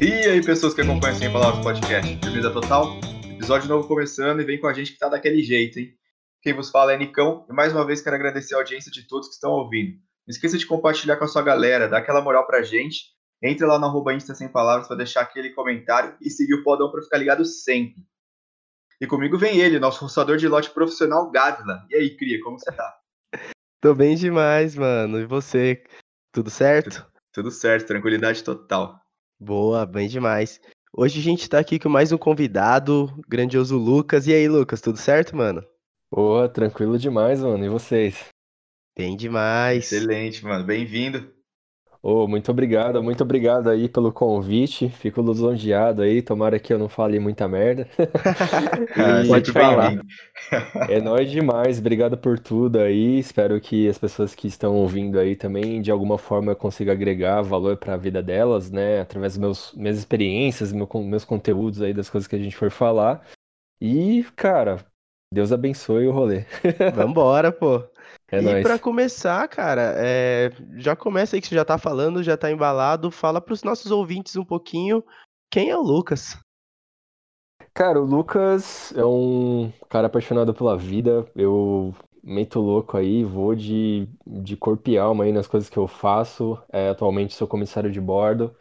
E aí, pessoas que acompanham Sem Palavras Podcast, firmeza total? Episódio novo começando e vem com a gente que tá daquele jeito, hein? Quem vos fala é Nicão e mais uma vez quero agradecer a audiência de todos que estão ouvindo. Não esqueça de compartilhar com a sua galera, dar aquela moral pra gente. Entre lá no arroba Insta Sem Palavras para deixar aquele comentário e seguir o podão para ficar ligado sempre. E comigo vem ele, nosso roçador de lote profissional, Gávila. E aí, Cria, como você tá? Tô bem demais, mano. E você? Tudo certo? Tudo certo, tranquilidade total. Boa, bem demais. Hoje a gente tá aqui com mais um convidado, grandioso Lucas. E aí, Lucas, tudo certo, mano? Boa, tranquilo demais, mano. E vocês? Bem demais. Excelente, mano. Bem-vindo. Oh, muito obrigado, muito obrigado aí pelo convite. Fico lisonjeado aí. Tomara que eu não fale muita merda. Ah, E sempre falar. bem-vindo. é nóis demais. Obrigado por tudo aí. Espero que as pessoas que estão ouvindo aí também, de alguma forma, eu consiga agregar valor para a vida delas, né? Através dos meus, minhas experiências, meu, con- meus conteúdos aí, das coisas que a gente for falar. E, cara, Deus abençoe o rolê. Vambora, pô. É e pra começar, cara, é, já começa aí que você já tá falando, já tá embalado. Fala pros nossos ouvintes um pouquinho quem é o Lucas. Cara, o Lucas é um cara apaixonado pela vida. Eu meto louco aí, vou de, de corpo e alma aí nas coisas que eu faço. É, atualmente sou comissário de bordo.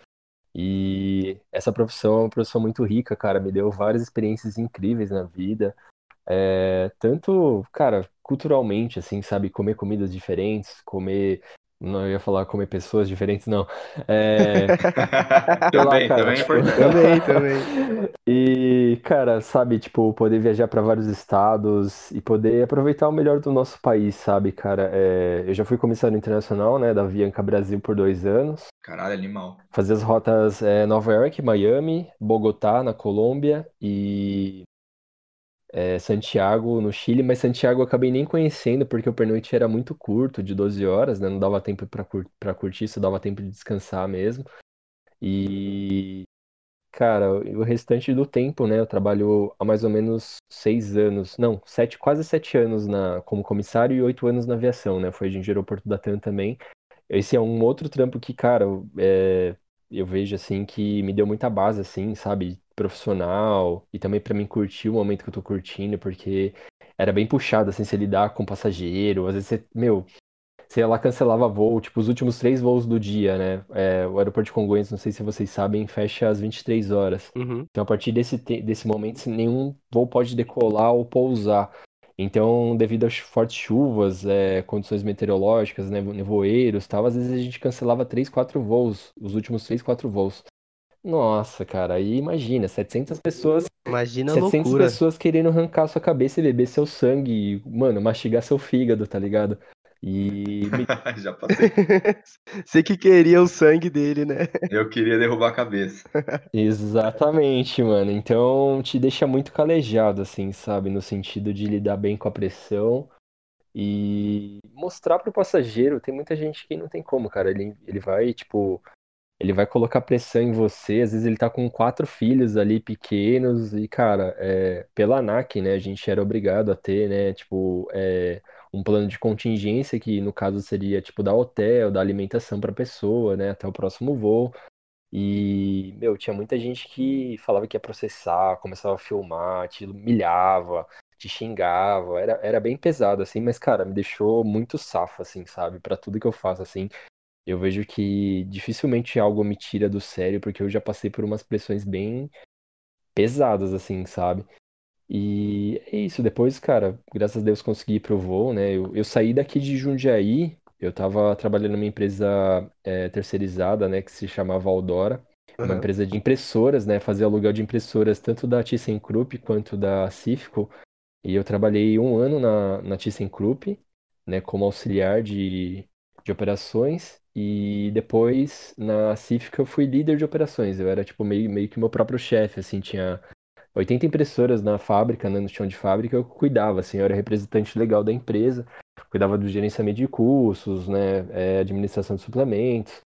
E essa profissão é uma profissão muito rica, cara. Me deu várias experiências incríveis na vida. É, tanto, cara, culturalmente, assim, sabe? Comer comidas diferentes, comer. Não ia falar comer pessoas diferentes, não. É, sei lá, também, cara, também é tipo. Também, também. e, cara, sabe, tipo, poder viajar para vários estados e poder aproveitar o melhor do nosso país, sabe, cara? É, eu já fui comissário internacional, né, da Avianca Brasil por dois anos. Caralho, animal. Fazia as rotas é, Nova York, Miami, Bogotá, na Colômbia e é, Santiago, no Chile. Mas Santiago eu acabei nem conhecendo porque o pernoite era muito curto, de 12 horas, né? Não dava tempo para cur para curtir, só dava tempo de descansar mesmo. E Cara, o restante do tempo, né? Eu trabalho há mais ou menos seis anos, não, sete, quase sete anos na, como comissário e oito anos na aviação, né? Foi de aeroporto da TAM também. Esse é um outro trampo que, cara, é, eu vejo assim que me deu muita base, assim, sabe? Profissional e também pra mim curtir o momento que eu tô curtindo, porque era bem puxado, assim, você lidar com passageiro. Às vezes você, meu, você lá cancelava voo, tipo, os últimos três voos do dia, né? É, o aeroporto de Congonhas, não sei se vocês sabem, fecha às 23 horas. Uhum. Então, a partir desse, desse momento, nenhum voo pode decolar ou pousar. Então, devido às fortes chuvas, é, condições meteorológicas, né, nevoeiros, e tal, às vezes a gente cancelava três, quatro voos, os últimos três, quatro voos. Nossa, cara, aí imagina, 700 pessoas, Imagina a 700 loucura. pessoas querendo arrancar sua cabeça e beber seu sangue, e, mano, mastigar seu fígado, tá ligado? E me Já passei. Você que queria o sangue dele, né? Eu queria derrubar a cabeça. Exatamente, mano. Então te deixa muito calejado, assim, sabe? No sentido de lidar bem com a pressão e mostrar pro passageiro. Tem muita gente que não tem como, cara. Ele, ele vai, tipo, ele vai colocar pressão em você. Às vezes ele tá com quatro filhos ali pequenos e, cara, é, pela ANAC, né? A gente era obrigado a ter, né? Tipo, é, um plano de contingência que, no caso, seria, tipo, dar hotel, dar alimentação pra pessoa, né? Até o próximo voo. E, meu, tinha muita gente que falava que ia processar, começava a filmar, te humilhava, te xingava. Era, era bem pesado, assim, mas, cara, me deixou muito safo, assim, sabe? Pra tudo que eu faço, assim. Eu vejo que dificilmente algo me tira do sério, porque eu já passei por umas pressões bem pesadas, assim, sabe? E é isso. Depois, cara, graças a Deus consegui ir pro voo, né? Eu, eu saí daqui de Jundiaí, eu tava trabalhando numa empresa é, terceirizada, né, que se chamava Aldora. Uma Aham. empresa de impressoras, né? Fazia aluguel de impressoras tanto da ThyssenKrupp quanto da Cifco. E eu trabalhei um ano na, na ThyssenKrupp, né, como auxiliar de, de operações. E depois na Cifco eu fui líder de operações. Eu era tipo meio, meio que meu próprio chefe, assim, tinha 80 impressoras na fábrica, né, no chão de fábrica, eu cuidava, assim, eu era representante legal da empresa, cuidava do gerenciamento de custos, né, é, administração de suplementos.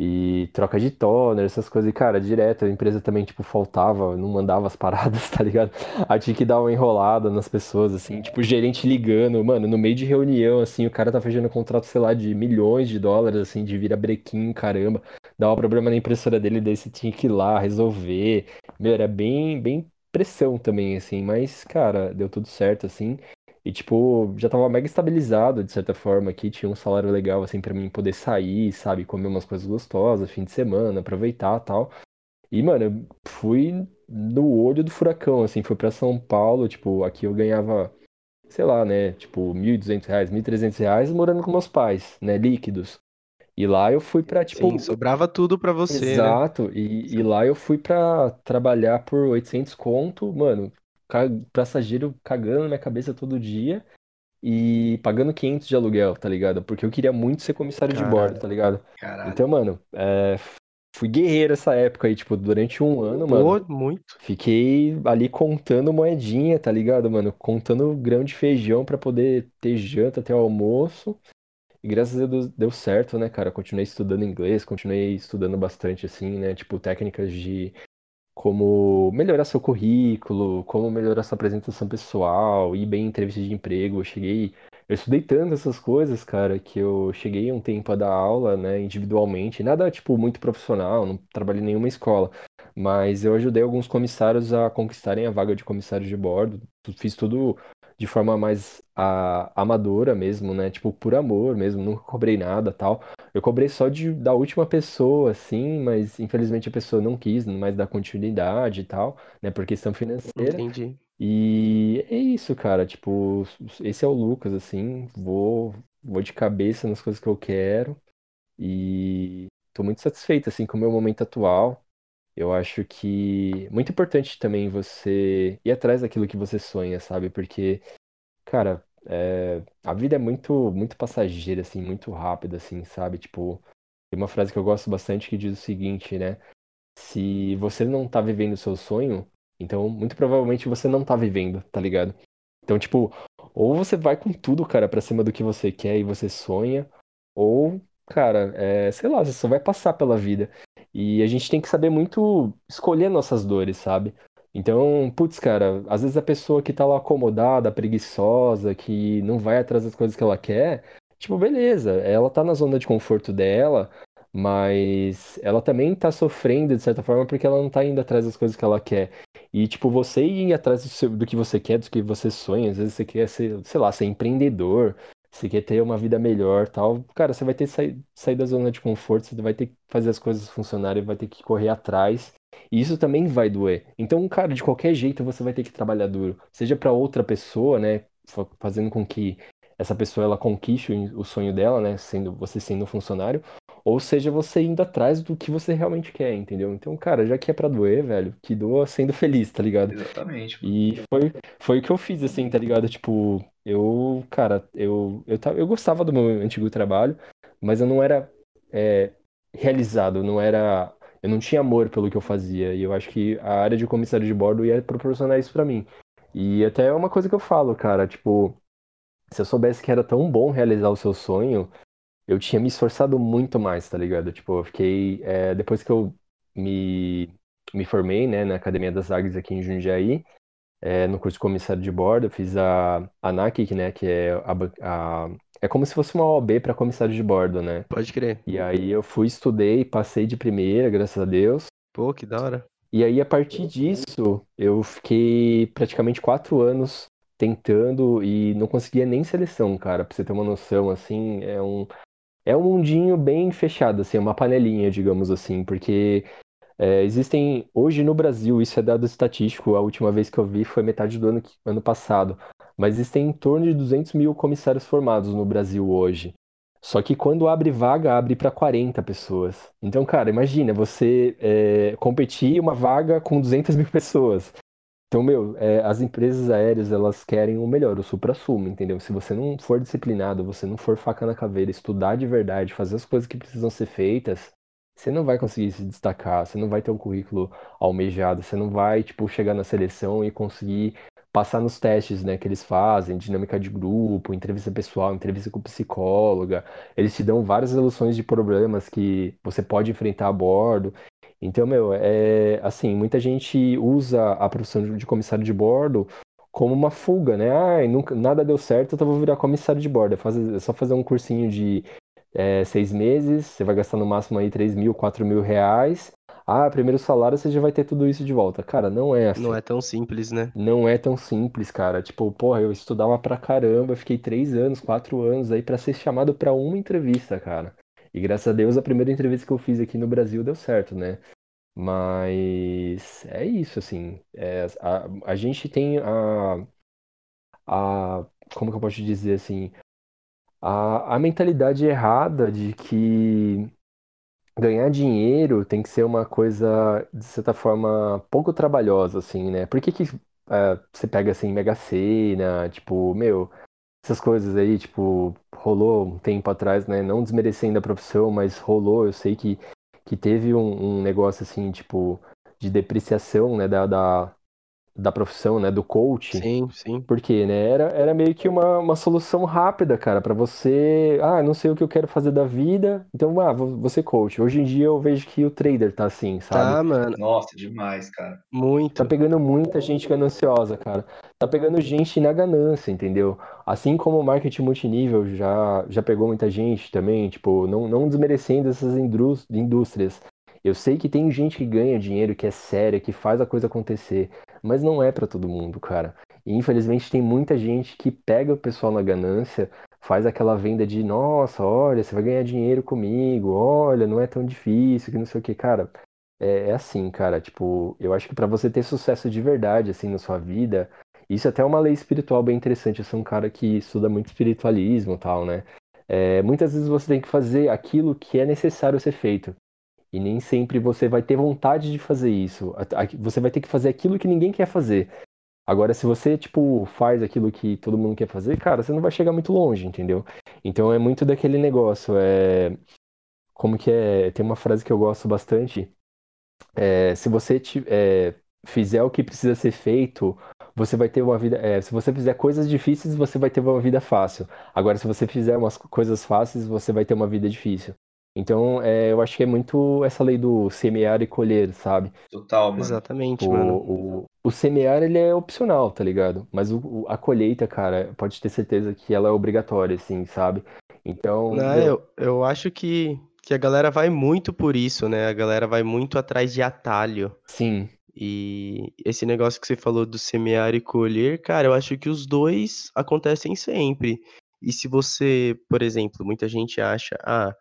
E troca de toner, essas coisas. E, cara, direto, a empresa também, tipo, faltava, não mandava as paradas, tá ligado? Aí tinha que dar uma enrolada nas pessoas, assim, tipo, o gerente ligando, mano, no meio de reunião, assim, o cara tá fechando um contrato, sei lá, de milhões de dólares, assim, de vira brequim, caramba. Dava problema na impressora dele, daí você tinha que ir lá resolver. Meu, era bem, bem pressão também, assim, mas, cara, deu tudo certo, assim. E, tipo, já tava mega estabilizado, de certa forma, aqui. Tinha um salário legal, assim, para mim poder sair, sabe? Comer umas coisas gostosas, fim de semana, aproveitar tal. E, mano, eu fui no olho do furacão, assim. Fui para São Paulo, tipo, aqui eu ganhava, sei lá, né? Tipo, 1.200 reais, 1.300 reais morando com meus pais, né? Líquidos. E lá eu fui pra, tipo. Sim, sobrava tudo pra você, né? Exato. E, e lá eu fui pra trabalhar por 800 conto, mano passageiro cagando na minha cabeça todo dia e pagando 500 de aluguel, tá ligado? Porque eu queria muito ser comissário de bordo, tá ligado? Caralho. Então, mano, é, fui guerreiro essa época aí, tipo, durante um ano, Pô, mano. muito. Fiquei ali contando moedinha, tá ligado, mano? Contando grão de feijão pra poder ter janta, ter almoço. E graças a Deus deu certo, né, cara? Continuei estudando inglês, continuei estudando bastante, assim, né? Tipo, técnicas de como melhorar seu currículo, como melhorar sua apresentação pessoal, ir bem em entrevista de emprego. Eu cheguei, eu estudei tanto essas coisas, cara, que eu cheguei um tempo a dar aula, né, individualmente, nada tipo muito profissional, não trabalhei em nenhuma escola, mas eu ajudei alguns comissários a conquistarem a vaga de comissário de bordo. Fiz tudo de forma mais a, amadora mesmo, né? Tipo, por amor mesmo, nunca cobrei nada tal. Eu cobrei só de, da última pessoa, assim, mas infelizmente a pessoa não quis mais dar continuidade e tal, né? Por questão financeira. Entendi. E é isso, cara. Tipo, esse é o Lucas, assim. Vou, vou de cabeça nas coisas que eu quero. E tô muito satisfeito, assim, com o meu momento atual. Eu acho que muito importante também você ir atrás daquilo que você sonha, sabe? Porque, cara, é, a vida é muito, muito passageira, assim, muito rápida, assim, sabe? Tipo, tem uma frase que eu gosto bastante que diz o seguinte, né? Se você não tá vivendo o seu sonho, então muito provavelmente você não tá vivendo, tá ligado? Então, tipo, ou você vai com tudo, cara, pra cima do que você quer e você sonha, ou, cara, é, sei lá, você só vai passar pela vida. E a gente tem que saber muito escolher nossas dores, sabe? Então, putz, cara, às vezes a pessoa que tá lá acomodada, preguiçosa, que não vai atrás das coisas que ela quer, tipo, beleza, ela tá na zona de conforto dela, mas ela também tá sofrendo de certa forma porque ela não tá indo atrás das coisas que ela quer. E, tipo, você ir atrás do, seu, do que você quer, do que você sonha, às vezes você quer ser, sei lá, ser empreendedor, você quer ter uma vida melhor tal, cara, você vai ter que sair, sair da zona de conforto, você vai ter que fazer as coisas funcionarem, vai ter que correr atrás. E isso também vai doer. Então, cara, de qualquer jeito você vai ter que trabalhar duro. Seja para outra pessoa, né, fazendo com que essa pessoa ela conquiste o sonho dela, né, sendo você sendo um funcionário, ou seja você indo atrás do que você realmente quer, entendeu? Então, cara, já que é pra doer, velho, que doa sendo feliz, tá ligado? Exatamente. E foi, foi o que eu fiz, assim, tá ligado? Tipo, eu, cara, eu, eu, eu gostava do meu antigo trabalho, mas eu não era é, realizado, não era. Eu não tinha amor pelo que eu fazia. E eu acho que a área de comissário de bordo ia proporcionar isso para mim. E até é uma coisa que eu falo, cara, tipo, se eu soubesse que era tão bom realizar o seu sonho, eu tinha me esforçado muito mais, tá ligado? Tipo, eu fiquei. É, depois que eu me, me formei, né, na Academia das Águias aqui em Jundiaí, é, no curso de comissário de bordo, eu fiz a ANAC, né, que é a, a é como se fosse uma OB para comissário de bordo, né? Pode crer. E aí eu fui, estudei, passei de primeira, graças a Deus. Pô, que da hora. E aí, a partir disso, eu fiquei praticamente quatro anos tentando e não conseguia nem seleção, cara. Pra você ter uma noção, assim, é um, é um mundinho bem fechado, assim, é uma panelinha, digamos assim, porque é, existem, hoje no Brasil, isso é dado estatístico, a última vez que eu vi foi metade do ano, ano passado, mas existem em torno de 200 mil comissários formados no Brasil hoje. Só que quando abre vaga, abre para 40 pessoas. Então, cara, imagina você é, competir uma vaga com 200 mil pessoas. Então, meu, é, as empresas aéreas, elas querem o melhor, o supra-sumo, entendeu? Se você não for disciplinado, você não for faca na caveira, estudar de verdade, fazer as coisas que precisam ser feitas, você não vai conseguir se destacar, você não vai ter um currículo almejado, você não vai, tipo, chegar na seleção e conseguir passar nos testes, né, que eles fazem, dinâmica de grupo, entrevista pessoal, entrevista com psicóloga. Eles te dão várias soluções de problemas que você pode enfrentar a bordo. Então, meu, é assim, muita gente usa a profissão de comissário de bordo como uma fuga, né? Ah, nunca, nada deu certo, então vou virar comissário de bordo. É, fazer, é só fazer um cursinho de é, seis meses, você vai gastar no máximo aí 3 mil, 4 mil reais. Ah, primeiro salário você já vai ter tudo isso de volta. Cara, não é assim. Não é tão simples, né? Não é tão simples, cara. Tipo, porra, eu estudava pra caramba, fiquei três anos, quatro anos aí para ser chamado para uma entrevista, cara. E graças a Deus a primeira entrevista que eu fiz aqui no Brasil deu certo, né? Mas é isso, assim. É, a, a gente tem a, a. Como que eu posso dizer assim? A, a mentalidade errada de que ganhar dinheiro tem que ser uma coisa, de certa forma, pouco trabalhosa, assim, né? Por que que é, você pega, assim, Mega Sena, tipo, meu, essas coisas aí, tipo, rolou um tempo atrás, né? Não desmerecendo a profissão, mas rolou, eu sei que, que teve um, um negócio, assim, tipo, de depreciação, né, da, da, da profissão, né, do coach. Sim, sim. Porque, né, era, era meio que uma, uma solução rápida, cara, para você, ah, não sei o que eu quero fazer da vida, então, ah, vou, vou ser coach. Hoje em dia eu vejo que o trader tá assim, sabe? Tá, mano. Nossa, demais, cara. Muito. Tá pegando muita gente gananciosa, cara. Tá pegando gente na ganância, entendeu? Assim como o marketing multinível já, já pegou muita gente também, tipo, não, não desmerecendo essas indústrias. Eu sei que tem gente que ganha dinheiro, que é séria, que faz a coisa acontecer, mas não é para todo mundo, cara. E infelizmente tem muita gente que pega o pessoal na ganância, faz aquela venda de, nossa, olha, você vai ganhar dinheiro comigo, olha, não é tão difícil, que não sei o que, cara. É, é assim, cara, tipo, eu acho que para você ter sucesso de verdade, assim, na sua vida, isso é até uma lei espiritual bem interessante. Eu sou um cara que estuda muito espiritualismo e tal, né? É, muitas vezes você tem que fazer aquilo que é necessário ser feito. E nem sempre você vai ter vontade de fazer isso. Você vai ter que fazer aquilo que ninguém quer fazer. Agora, se você, tipo, faz aquilo que todo mundo quer fazer, cara, você não vai chegar muito longe, entendeu? Então é muito daquele negócio. É... Como que é? Tem uma frase que eu gosto bastante. É... Se você te, é... fizer o que precisa ser feito, você vai ter uma vida. É... Se você fizer coisas difíceis, você vai ter uma vida fácil. Agora, se você fizer umas coisas fáceis, você vai ter uma vida difícil. Então, é, eu acho que é muito essa lei do semear e colher, sabe? Total, mano. Exatamente, O, mano. o, o semear, ele é opcional, tá ligado? Mas o, o- a colheita, cara, pode ter certeza que ela é obrigatória, assim, sabe? Então, Não, meu, eu, eu acho que, que a galera vai muito por isso, né? A galera vai muito atrás de atalho. sim, E esse negócio que você falou do semear e colher, cara, eu acho que os dois acontecem sempre. E se você, por exemplo, muita gente acha, ah,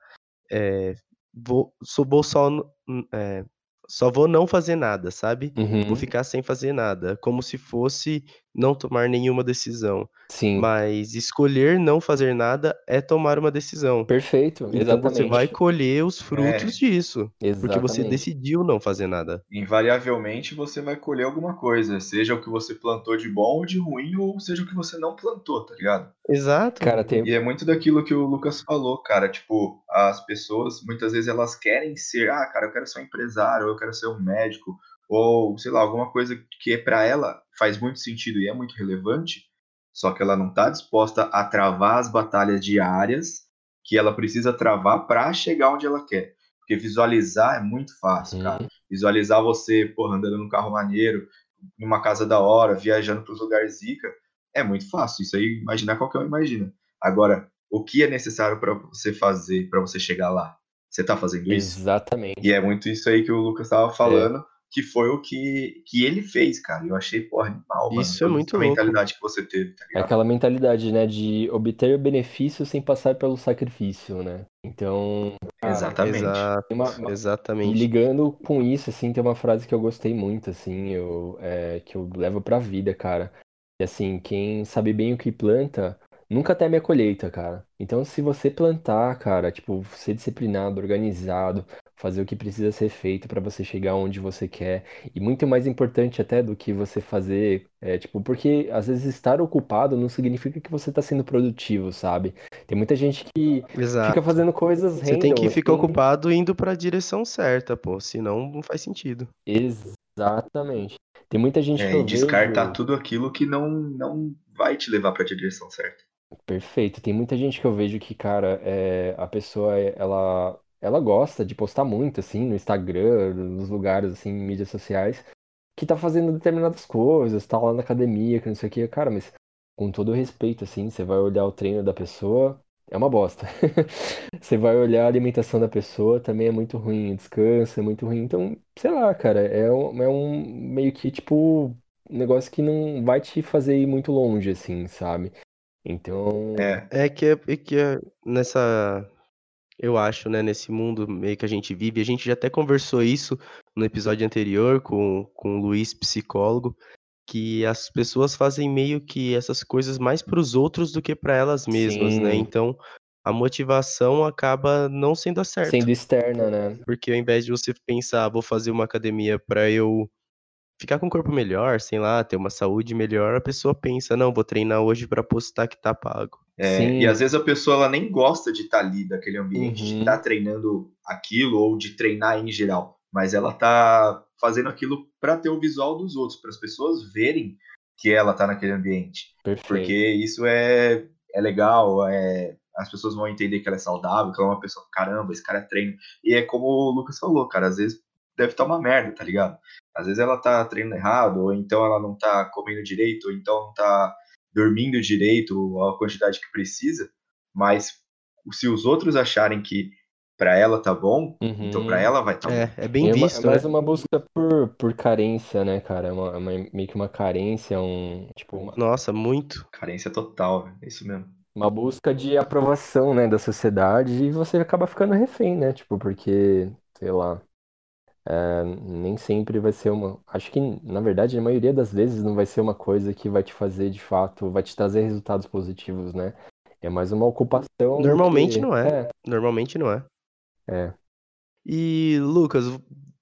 é, vou, sou, vou n- é, só vou não fazer nada, sabe? Vou uhum, ficar sem fazer nada, como se fosse não tomar nenhuma decisão. sim, Mas escolher não fazer nada é tomar uma decisão. perfeito, Então você vai exatamente, colher os É, frutos disso, porque você exatamente, decidiu não fazer nada. invariavelmente você vai colher alguma coisa, seja o que você plantou de bom ou de ruim, ou seja o que você não plantou, tá ligado? Exato. cara, tem, E é muito daquilo que o Lucas falou, cara. Tipo, as pessoas, muitas vezes, elas querem ser, ah, cara, eu quero ser um empresário, ou eu quero ser um médico, ou sei lá, alguma coisa que para ela faz muito sentido e é muito relevante, só que ela não tá disposta a travar as batalhas diárias que ela precisa travar para chegar onde ela quer. Porque visualizar é muito fácil, cara. uhum, Visualizar você, porra, andando num carro maneiro, numa casa da hora, viajando para os lugares zica, é muito fácil. Isso aí, imaginar qualquer um imagina. Agora, o que é necessário para você fazer para você chegar lá? Você tá fazendo isso? E exatamente, é muito isso aí que o Lucas tava é, falando, que foi o que, que ele fez, cara. Eu achei, porra, animal, mano. Isso é A muito louco. mentalidade que você teve, tá é ligado? aquela mentalidade, né, de obter benefício sem passar pelo sacrifício, né? Então, cara, Exatamente. Exato, uma, uma- E exatamente. ligando com isso, assim, tem uma frase que eu gostei muito, assim, eu, é, que eu levo pra vida, cara. E assim, quem sabe bem o que planta, nunca teme a colheita, cara. Então, se você plantar, cara, tipo, ser disciplinado, organizado, fazer o que precisa ser feito pra você chegar onde você quer, e muito mais importante até do que você fazer, é, tipo, porque às vezes estar ocupado não significa que você tá sendo produtivo, sabe? Tem muita gente que fica Exato. fazendo coisas Você tem que random, ficar assim, ocupado indo pra direção certa, pô, senão não faz sentido. Exatamente. Tem muita gente É, que eu e descartar vejo. tudo aquilo que não, não vai te levar para a direção certa. Perfeito. Tem muita gente que eu vejo que, cara, é, a pessoa, é- ela, ela gosta de postar muito, assim, no Instagram, nos lugares, assim, em mídias sociais, que tá fazendo determinadas coisas, tá lá na academia, que não sei o quê. Cara, mas com todo o respeito, assim, você vai olhar o treino da pessoa, é uma bosta. Você vai olhar a alimentação da pessoa, também é muito ruim, o descanso é muito ruim. Então, sei lá, cara, é um, é um meio que, tipo, um negócio que não vai te fazer ir muito longe, assim, sabe? Então, É, É que é, é que é nessa, eu acho, né, nesse mundo meio que a gente vive, a gente já até conversou isso no episódio anterior com, com o Luiz, psicólogo, que as pessoas fazem meio que essas coisas mais para os outros do que para elas mesmas, né? sim, Então, a motivação acaba não sendo a certa, sendo externa, né? porque ao invés de você pensar, "Ah, vou fazer uma academia para eu ficar com um corpo melhor, sei lá, ter uma saúde melhor, a pessoa pensa, não, vou treinar hoje para postar que tá pago. é, e às vezes a pessoa ela nem gosta de estar ali daquele ambiente, de estar uhum, treinando aquilo ou de treinar em geral, mas ela tá fazendo aquilo para ter o visual dos outros, para as pessoas verem que ela tá naquele ambiente, porque perfeito. isso é, é legal, é, as pessoas vão entender que ela é saudável, que ela é uma pessoa, caramba, esse cara treina, e é como o Lucas falou, cara, às vezes deve estar uma merda, tá ligado? Às vezes ela tá treinando errado, ou então ela não tá comendo direito, ou então não tá dormindo direito a quantidade que precisa, mas se os outros acharem que para ela tá bom, então para Uhum. ela vai tá bom. É, é bem É, uma- é visto, mais né? uma busca por, por carência, né, cara? É uma, é uma- meio que uma carência, um, tipo, uma, Nossa, muito. Carência total, velho, é isso mesmo. uma busca de aprovação, né, da sociedade e você acaba ficando refém, né? Tipo, porque, sei lá, é, nem sempre vai ser uma. Acho que, na verdade, a maioria das vezes não vai ser uma coisa que vai te fazer, de fato, vai te trazer resultados positivos, né? É mais uma ocupação Normalmente que. não é. É, Normalmente não é. é. E, Lucas,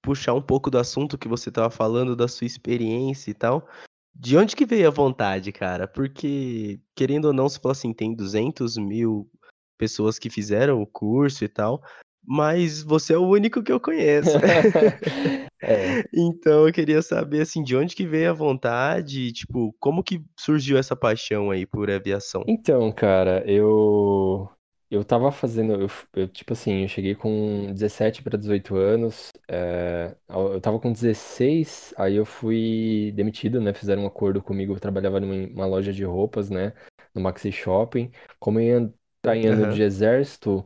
puxar um pouco do assunto que você tava falando, da sua experiência e tal. De onde que veio a vontade, cara? Porque, querendo ou não, você falou assim, tem 200 mil pessoas que fizeram o curso e tal, mas você é o único que eu conheço. É. Então, eu queria saber, assim, de onde que veio a vontade, tipo, como que surgiu essa paixão aí por aviação? Então, cara, eu eu tava fazendo, eu, eu, tipo assim, eu cheguei com 17 para 18 anos, é, eu tava com 16, aí eu fui demitido, né? Fizeram um acordo comigo, eu trabalhava numa uma loja de roupas, né? No Maxi Shopping. Como eu ia estar em ano de Aham. exército,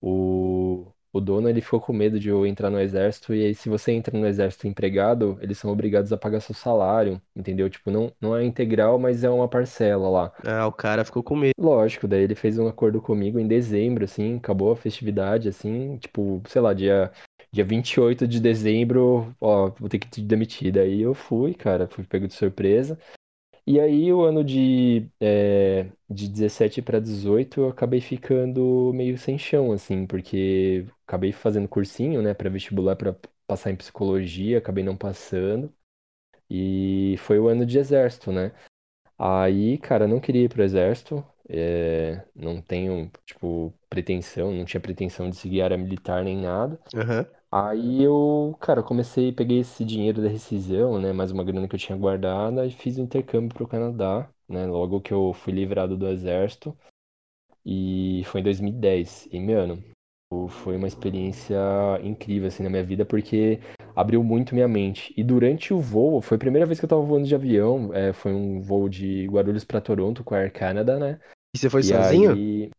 o, o dono ele ficou com medo de eu entrar no exército, e aí se você entra no exército empregado, eles são obrigados a pagar seu salário, entendeu? Tipo, não, não é integral, mas é uma parcela lá. Ah, o cara ficou com medo. Lógico, daí ele fez um acordo comigo em dezembro, assim, acabou a festividade, assim, tipo, sei lá, dia, dia 28 de dezembro, ó, vou ter que te demitir. Daí eu fui, cara, fui pego de surpresa. E aí o ano de, é, de 17 para 18 eu acabei ficando meio sem chão, assim, porque acabei fazendo cursinho, né, para vestibular para passar em psicologia, acabei não passando. E foi o ano de exército, né? Aí, cara, não queria ir pro exército, é, não tenho, tipo, pretensão, não tinha pretensão de seguir área militar nem nada. Aham. Aí eu, cara, comecei, peguei esse dinheiro da rescisão, né, mais uma grana que eu tinha guardada e fiz o intercâmbio pro Canadá, né, logo que eu fui livrado do exército, e foi em 2010. E, mano, foi uma experiência incrível, assim, na minha vida, porque abriu muito minha mente. E durante o voo, foi a primeira vez que eu tava voando de avião, é, foi um voo de Guarulhos pra Toronto com a Air Canada, né? E você foi E sozinho? aí,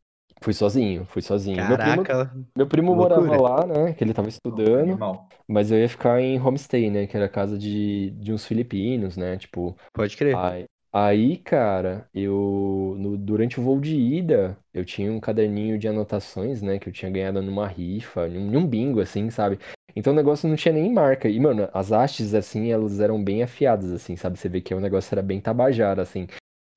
fui sozinho, fui sozinho. Meu primo, Caraca, meu primo morava lá, né, que ele tava estudando, Animal. mas eu ia ficar em homestay, né, que era a casa de, de uns filipinos, né, tipo... Pode crer. Aí, aí, cara, eu no- durante o voo de ida, eu tinha um caderninho de anotações, né, que eu tinha ganhado numa rifa, num, num bingo, assim, sabe? Então o negócio não tinha nem marca. E, mano, as hastes, assim, elas eram bem afiadas, assim, sabe? Você vê que o negócio era bem tabajara, assim.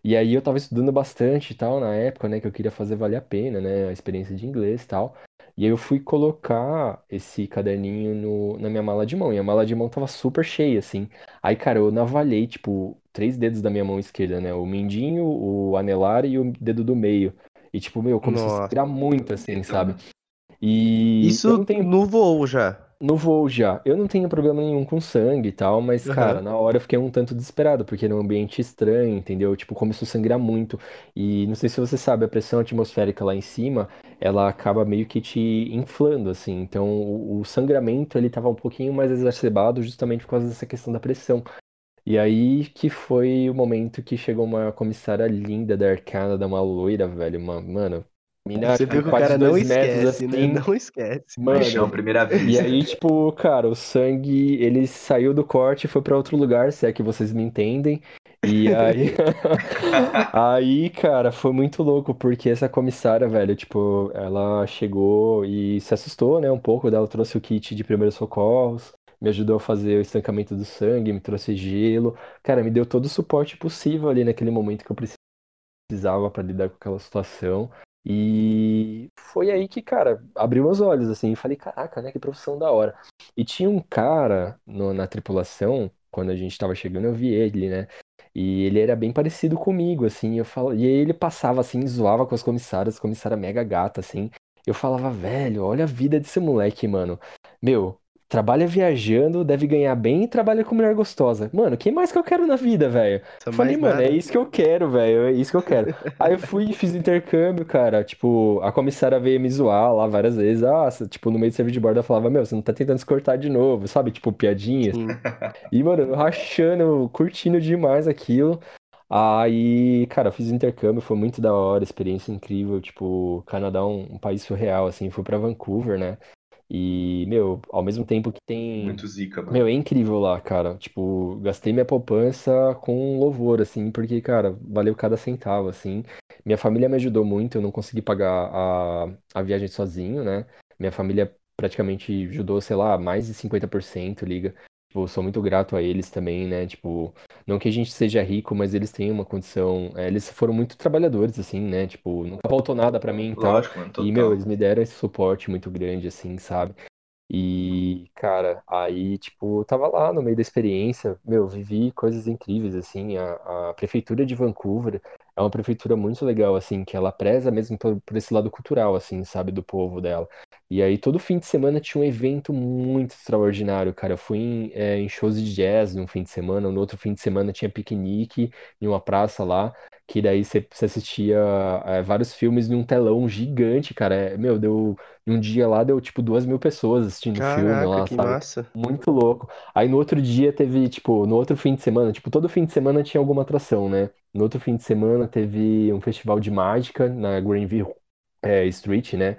E aí eu tava estudando bastante e tal, na época, né, que eu queria fazer valer a pena, né, a experiência de inglês e tal. E aí eu fui colocar esse caderninho no, na minha mala de mão, e a mala de mão tava super cheia, assim. Aí, cara, eu navalhei, tipo, três dedos da minha mão esquerda, né? O mindinho, o anelar e o dedo do meio. E, tipo, meu, começou a Nossa. sangrar muito, assim, Então, sabe? E eu Isso não tenho. no voo já. No voo já. Eu não tenho problema nenhum com sangue e tal, mas, Aham. cara, na hora eu fiquei um tanto desesperado, porque era um ambiente estranho, entendeu? Tipo, começou a sangrar muito. E não sei se você sabe, a pressão atmosférica lá em cima, ela acaba meio que te inflando, assim. Então, o, o sangramento, ele tava um pouquinho mais exacerbado justamente por causa dessa questão da pressão. E aí que foi o momento que chegou uma comissária linda da Air Canada, uma loira, velho, uma, mano, mina Você viu que o quase cara não dois metros, esquece, né? assim. Não esquece. Mano, Paixão, primeira vez. E aí, tipo, cara, o sangue, ele saiu do corte e foi pra outro lugar, se é que vocês me entendem. E aí, aí, cara, foi muito louco, porque essa comissária, velho, tipo, ela chegou e se assustou, né, um pouco, ela trouxe o kit de primeiros socorros, me ajudou a fazer o estancamento do sangue, me trouxe gelo, cara, me deu todo o suporte possível ali naquele momento que eu precisava pra lidar com aquela situação. E foi aí que, cara, abriu meus olhos, assim, e falei, caraca, né, que profissão da hora. E tinha um cara no- na tripulação, quando a gente tava chegando, eu vi ele, né? E ele era bem parecido comigo, assim, eu falo, e aí ele passava assim, zoava com as comissárias, comissária mega gata, assim. Eu falava, velho, olha a vida desse moleque, mano. Meu, trabalha viajando, deve ganhar bem e trabalha com mulher gostosa. Mano, o que mais que eu quero na vida, velho? Falei, mano, é nada. isso que eu quero, velho, é isso que eu quero. Aí eu fui e fiz intercâmbio, cara. Tipo, a comissária veio me zoar lá várias vezes. Ah, tipo, no meio do serviço de bordo, ela falava, meu, você não tá tentando se cortar de novo, sabe? Tipo, piadinhas. Sim. E, mano, rachando, curtindo demais aquilo. Aí, cara, eu fiz intercâmbio, foi muito da hora, experiência incrível. Tipo, Canadá é um, um país surreal, assim. Fui pra Vancouver, né? E, meu, ao mesmo tempo que tem. Muito zica, mano. Meu, é incrível lá, cara. Tipo, gastei minha poupança com louvor, assim, porque, cara, valeu cada centavo, assim. Minha família me ajudou muito, eu não consegui pagar a, a viagem sozinho, né? Minha família praticamente ajudou, sei lá, mais de 50%, liga. Tipo, sou muito grato a eles também, né? Tipo, não que a gente seja rico, mas eles têm uma condição. é, eles foram muito trabalhadores, assim, né? Tipo, nunca faltou nada pra mim e tal. Lógico, mano, E, meu, eles me deram esse suporte muito grande, assim, sabe? E, cara, aí, tipo, eu tava lá no meio da experiência, meu, vivi coisas incríveis, assim, a, a prefeitura de Vancouver é uma prefeitura muito legal, assim, que ela preza mesmo por, por esse lado cultural, assim, sabe, do povo dela. E aí, todo fim de semana tinha um evento muito extraordinário, cara, eu fui em, é, em shows de jazz num fim de semana, no outro fim de semana tinha piquenique em uma praça lá, que daí você assistia é, vários filmes num telão gigante, cara, é, meu, deu... Um dia lá deu, tipo, duas mil pessoas assistindo o filme lá, que sabe? massa. Muito louco. Aí no outro dia teve, tipo, no outro fim de semana, tipo, todo fim de semana tinha alguma atração, né? No outro fim de semana teve um festival de mágica na Greenville é, Street, né?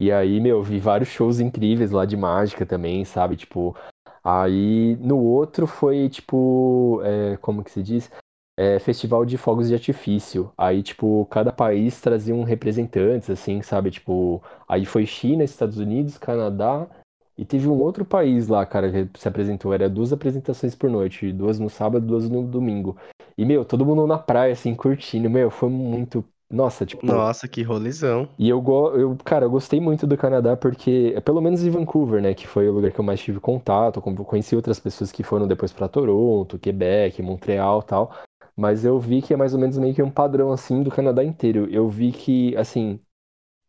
E aí, meu, vi vários shows incríveis lá de mágica também, sabe? Tipo, aí no outro foi, tipo, é, como que se diz? É, festival de fogos de artifício. Aí, tipo, cada país trazia um representantes, assim, sabe? Tipo, aí foi China, Estados Unidos, Canadá, e teve um outro país lá, cara, que se apresentou. Era duas apresentações por noite, duas no sábado, duas no domingo. E, meu, todo mundo na praia, assim, curtindo. Meu, foi muito. Nossa, tipo. Nossa, que rolezão. E eu, go- eu, cara, eu gostei muito do Canadá porque, pelo menos em Vancouver, né, que foi o lugar que eu mais tive contato, conheci outras pessoas que foram depois pra Toronto, Quebec, Montreal, tal. Mas eu vi que é mais ou menos meio que um padrão assim do Canadá inteiro. Eu vi que, assim,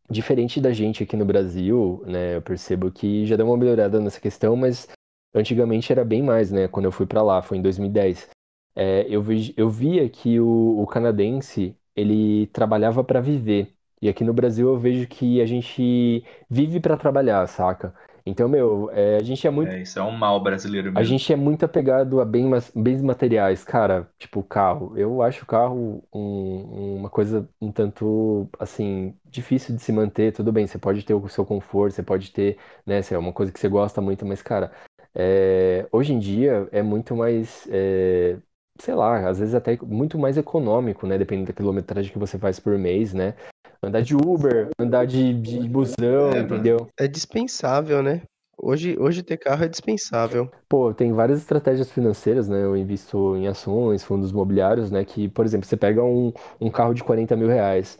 diferente da gente aqui no Brasil, né, eu percebo que já deu uma melhorada nessa questão, mas antigamente era bem mais, né, quando eu fui pra lá, foi em 2010. É, eu, vi, eu via que o, o canadense, ele trabalhava pra viver. E aqui no Brasil eu vejo que a gente vive pra trabalhar, saca? Então, meu, é, a gente é muito É, isso é um mal brasileiro a mesmo. gente é muito apegado a bem, bens materiais, cara, tipo carro. Eu acho o carro um- uma coisa um tanto, assim, difícil de se manter. Tudo bem, você pode ter o seu conforto, você pode ter, né, se é uma coisa que você gosta muito, mas, cara, é, hoje em dia é muito mais, é, sei lá, às vezes até muito mais econômico, né, dependendo da quilometragem que você faz por mês, né? Andar de Uber, andar de, de busão, É, entendeu? É dispensável, né? Hoje, hoje ter carro é dispensável. Pô, tem várias estratégias financeiras, né? Eu invisto em ações, fundos imobiliários, né? Que, por exemplo, você pega um, um carro de 40 mil reais.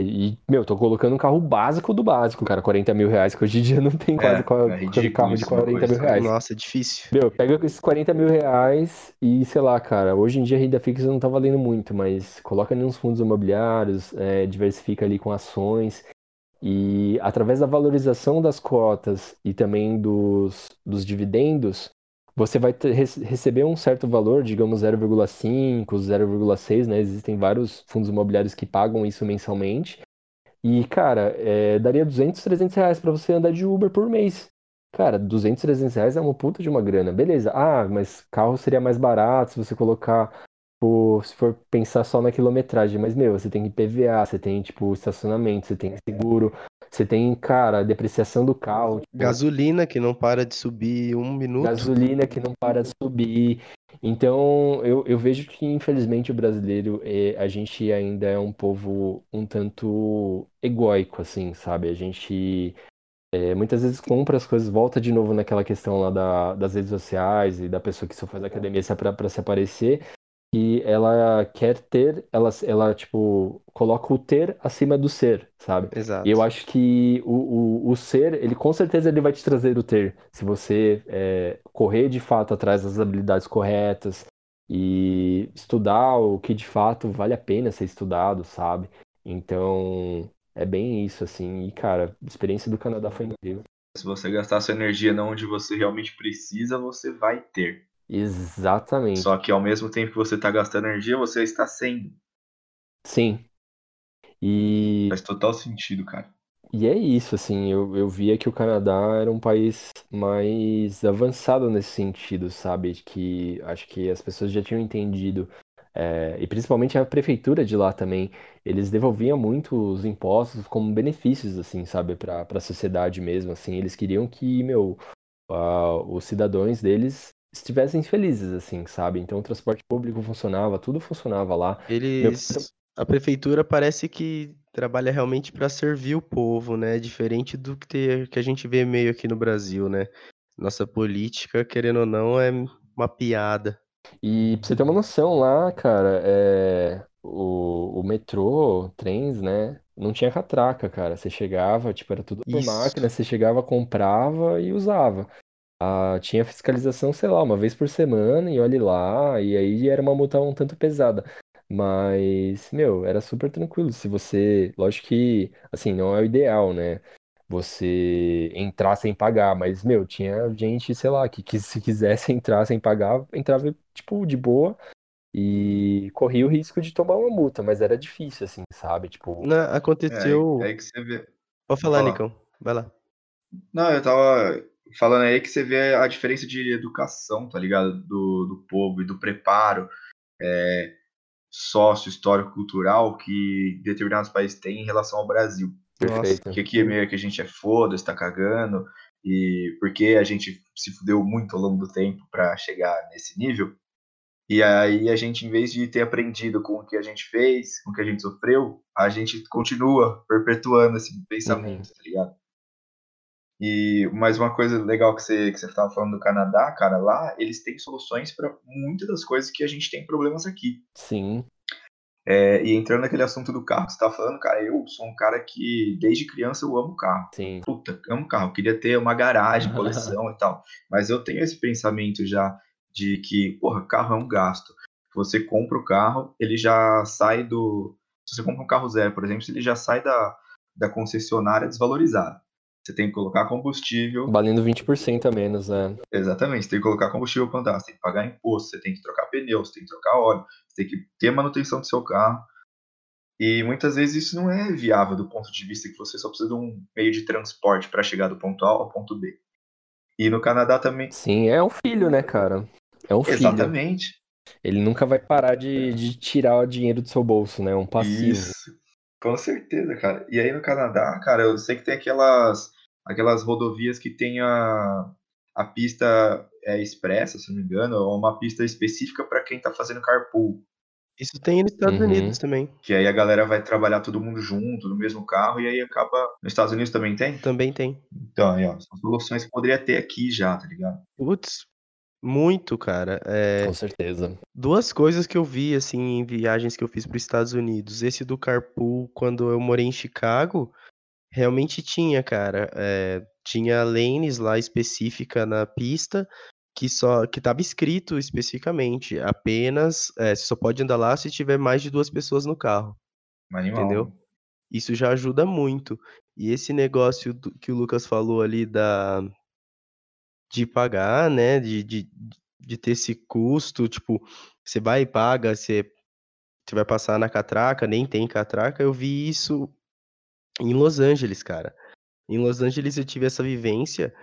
E, meu, tô colocando um carro básico do básico, cara. 40 mil reais, que hoje em dia não tem quase É, qua- é ridículo carro de isso, uma 40 mil coisa. reais. Nossa, é difícil. Meu, pega esses 40 mil reais e, sei lá, cara, hoje em dia a renda fixa não tá valendo muito, mas coloca ali uns fundos imobiliários, é, diversifica ali com ações. E através da valorização das cotas e também dos, dos dividendos, você vai ter, receber um certo valor, digamos 0,5, 0,6, né? Existem vários fundos imobiliários que pagam isso mensalmente. E, cara, é, daria 200, 300 reais para você andar de Uber por mês. Cara, 200, 300 reais é uma puta de uma grana. Beleza. Ah, mas carro seria mais barato se você colocar se for pensar só na quilometragem, mas, meu, você tem IPVA, você tem, tipo, estacionamento, você tem seguro, você tem, cara, depreciação do carro. Tipo, gasolina que não para de subir um minuto. Gasolina que não para de subir. Então, eu, eu vejo que, infelizmente, o brasileiro, é, a gente ainda é um povo um tanto egóico, assim, sabe? A gente é, muitas vezes compra as coisas, volta de novo naquela questão lá da, das redes sociais e da pessoa que só faz academia para se aparecer que ela quer ter, ela, ela tipo, coloca o ter acima do ser, sabe? Exato. E eu acho que o, o, o ser, ele com certeza ele vai te trazer o ter, se você é, correr de fato atrás das habilidades corretas e estudar o que de fato vale a pena ser estudado, sabe? Então, é bem isso, assim. E, cara, a experiência do Canadá foi incrível. Se você gastar sua energia não onde você realmente precisa, você vai ter. Exatamente. Só que ao mesmo tempo que você está gastando energia, você está sendo. Sim. E. Faz total sentido, cara. E é isso, assim, eu, eu via que o Canadá era um país mais avançado nesse sentido, sabe? Que acho que as pessoas já tinham entendido, é, e principalmente a prefeitura de lá também, eles devolviam muito os impostos como benefícios, assim, sabe, para a sociedade mesmo, assim, eles queriam que, meu, os cidadãos deles estivessem felizes, assim, sabe? Então o transporte público funcionava, tudo funcionava lá. Eles. Meu... A prefeitura parece que trabalha realmente para servir o povo, né? Diferente do que, ter, que a gente vê meio aqui no Brasil, né? Nossa política, querendo ou não, é uma piada. E pra você ter uma noção lá, cara, é... o, o metrô, trens, né? Não tinha catraca, cara. Você chegava, tipo, era tudo por máquina, você chegava, comprava e usava. Ah, tinha fiscalização, sei lá, uma vez por semana, e olhe lá, e aí era uma multa um tanto pesada. Mas, meu, era super tranquilo. Se você. Lógico que, assim, não é o ideal, né? Você entrar sem pagar, mas, meu, tinha gente, sei lá, que, que se quisesse entrar sem pagar, entrava, tipo, de boa e corria o risco de tomar uma multa, mas era difícil, assim, sabe? Tipo. Não, aconteceu. É, é aí que você vê. Pode falar, Nicão. Vai lá. Não, eu tava falando aí que você vê a diferença de educação, tá ligado? Do, do povo e do preparo é, sócio, histórico, cultural que determinados países têm em relação ao Brasil. Perfeito. Porque aqui é meio que a gente é foda, está cagando, e porque a gente se fudeu muito ao longo do tempo para chegar nesse nível. E aí a gente, em vez de ter aprendido com o que a gente fez, com o que a gente sofreu, a gente continua perpetuando esse pensamento, uhum. tá ligado? E mais uma coisa legal que você que você estava falando do Canadá, cara, lá eles têm soluções para muitas das coisas que a gente tem problemas aqui. Sim. É, e entrando naquele assunto do carro que você tá falando, cara, eu sou um cara que desde criança eu amo carro. Sim. Puta, amo carro. Eu queria ter uma garagem, coleção e tal. Mas eu tenho esse pensamento já de que, porra, carro é um gasto. Você compra o carro, ele já sai do. Se você compra um carro zero, por exemplo, ele já sai da, da concessionária desvalorizado. Você tem que colocar combustível. Valendo 20% a menos, né? Exatamente, você tem que colocar combustível para andar, você tem que pagar imposto, você tem que trocar pneu, você tem que trocar óleo, você tem que ter manutenção do seu carro. E muitas vezes isso não é viável do ponto de vista que você só precisa de um meio de transporte para chegar do ponto A ao ponto B. E no Canadá também. Sim, é um filho, né, cara? É um filho. Exatamente. Ele nunca vai parar de, de tirar o dinheiro do seu bolso, né? É um passivo. Isso. Com certeza, cara. E aí no Canadá, cara, eu sei que tem aquelas aquelas rodovias que tem a, a pista é, expressa, se não me engano, ou uma pista específica para quem está fazendo carpool. Isso tem nos Estados uhum. Unidos também. Que aí a galera vai trabalhar todo mundo junto, no mesmo carro, e aí acaba. Nos Estados Unidos também tem? Também tem. Então, aí, ó, são soluções que poderia ter aqui já, tá ligado? Putz, muito, cara. É... Com certeza. Duas coisas que eu vi, assim, em viagens que eu fiz para os Estados Unidos. Esse do carpool, quando eu morei em Chicago, Realmente tinha, cara. É, tinha lanes lá específica na pista que só que estava escrito especificamente apenas é, você só pode andar lá se tiver mais de duas pessoas no carro. Animal. Entendeu? Isso já ajuda muito. E esse negócio do, que o Lucas falou ali da de pagar, né? De, de, de ter esse custo, tipo, você vai e paga, você, você vai passar na catraca, nem tem catraca. Eu vi isso em Los Angeles, cara. Em Los Angeles eu tive essa vivência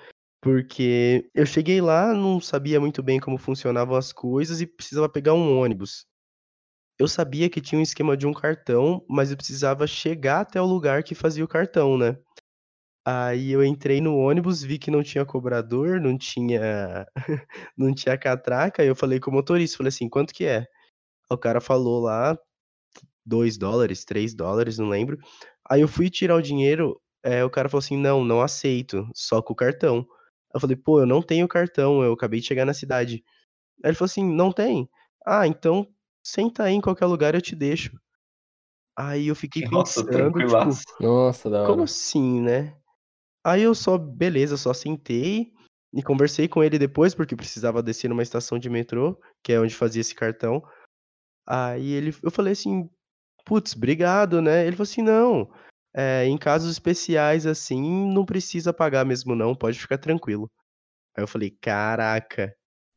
porque eu cheguei lá, não sabia muito bem como funcionavam as coisas e precisava pegar um ônibus. Eu sabia que tinha um esquema de um cartão, mas eu precisava chegar até o lugar que fazia o cartão, né? Aí eu entrei no ônibus, vi que não tinha cobrador, não tinha não tinha catraca, eu falei com o motorista, falei assim: "Quanto que é?". O cara falou lá 2 dólares, 3 dólares, não lembro. Aí eu fui tirar o dinheiro, é, o cara falou assim: "Não, não aceito, só com o cartão". Eu falei: "Pô, eu não tenho cartão, eu acabei de chegar na cidade". Aí ele falou assim: "Não tem? Ah, então senta aí em qualquer lugar, eu te deixo". Aí eu fiquei Nossa, pensando, tipo. Nossa, da como hora. assim, né? Aí eu só, beleza, só sentei e conversei com ele depois, porque precisava descer numa estação de metrô, que é onde fazia esse cartão. Aí ele, eu falei assim, putz, obrigado, né? Ele falou assim, não, é, em casos especiais assim, não precisa pagar mesmo não, pode ficar tranquilo. Aí eu falei, caraca,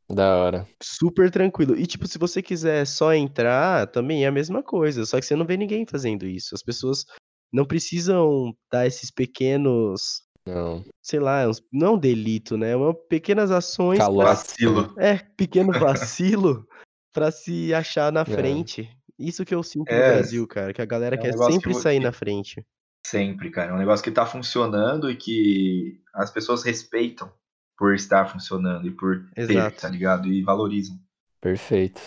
Da hora. super tranquilo. E tipo, se você quiser só entrar, também é a mesma coisa, só que você não vê ninguém fazendo isso. As pessoas não precisam dar esses pequenos, Não. sei lá, não é um delito, né? Uma pequenas ações pra, Calote. Vacilo. é, pequeno vacilo pra se achar na É. frente. Isso que eu sinto no É, Brasil, cara, que a galera é um quer que sempre vo- sair que- na frente. Sempre, cara. É um negócio que tá funcionando e que as pessoas respeitam por estar funcionando e por ter, Exato. tá ligado? E valorizam. Perfeito.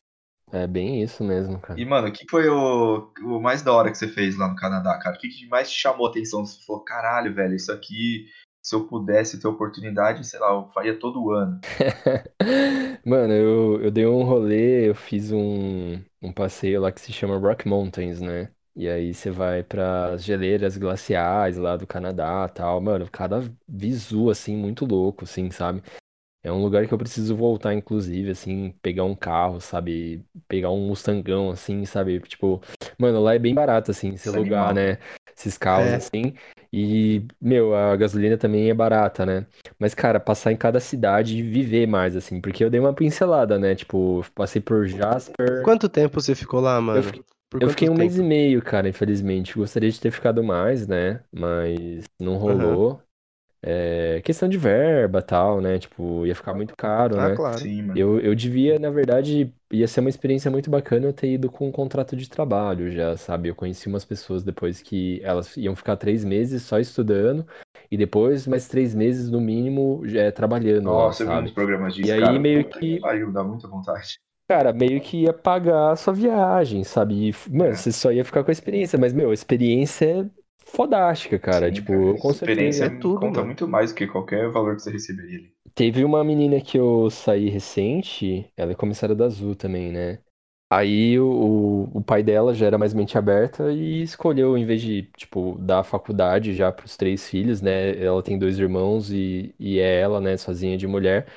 É bem isso mesmo, cara. E, mano, o que foi o, o mais da hora que você fez lá no Canadá, cara? O que, que mais te chamou a atenção? Você falou, caralho, velho, isso aqui, se eu pudesse ter oportunidade, sei lá, eu faria todo ano. Mano, eu, eu dei um rolê, eu fiz um, um passeio lá que se chama Rock Mountains, né? E aí você vai para as geleiras glaciais lá do Canadá tal. Mano, cada visu, assim, muito louco, assim, sabe? É um lugar que eu preciso voltar, inclusive, assim, pegar um carro, sabe? Pegar um Mustangão, assim, sabe? Tipo, mano, lá é bem barato, assim, esse Isso é lugar, animal. né? Esses carros, É. assim. E, meu, a gasolina também é barata, né? Mas, cara, passar em cada cidade e viver mais, assim, porque eu dei uma pincelada, né? Tipo, passei por Jasper. Quanto tempo você ficou lá, mano? fiquei- Por Eu fiquei um mês e tempo? meio, cara, infelizmente. Gostaria de ter ficado mais, né? Mas não rolou. É, questão de verba tal, né? Tipo, ia ficar muito caro, Ah, né? claro. Sim, mano. Eu, eu devia, na verdade, ia ser uma experiência muito bacana eu ter ido com um contrato de trabalho já, sabe? Eu conheci umas pessoas depois que elas iam ficar três meses só estudando e depois mais três meses no mínimo já trabalhando lá, Nossa, eu vi uns sabe? programas disso, E aí cara. meio Puta que- que pariu, dá muita vontade. Cara, meio que ia pagar a sua viagem, sabe? E, mano, É. você só ia ficar com a experiência, mas, meu, a experiência é fodástica, cara. Sim, Tipo, cara, com experiência certeza. É tudo, conta mano. muito mais do que qualquer valor que você receberia ali. Teve uma menina que eu saí recente, ela é comissária da Azul também, né? Aí o, o pai dela já era mais mente aberta e escolheu, em vez de, tipo, dar a faculdade já pros três filhos, né? Ela tem dois irmãos e, e é ela, né, sozinha de mulher,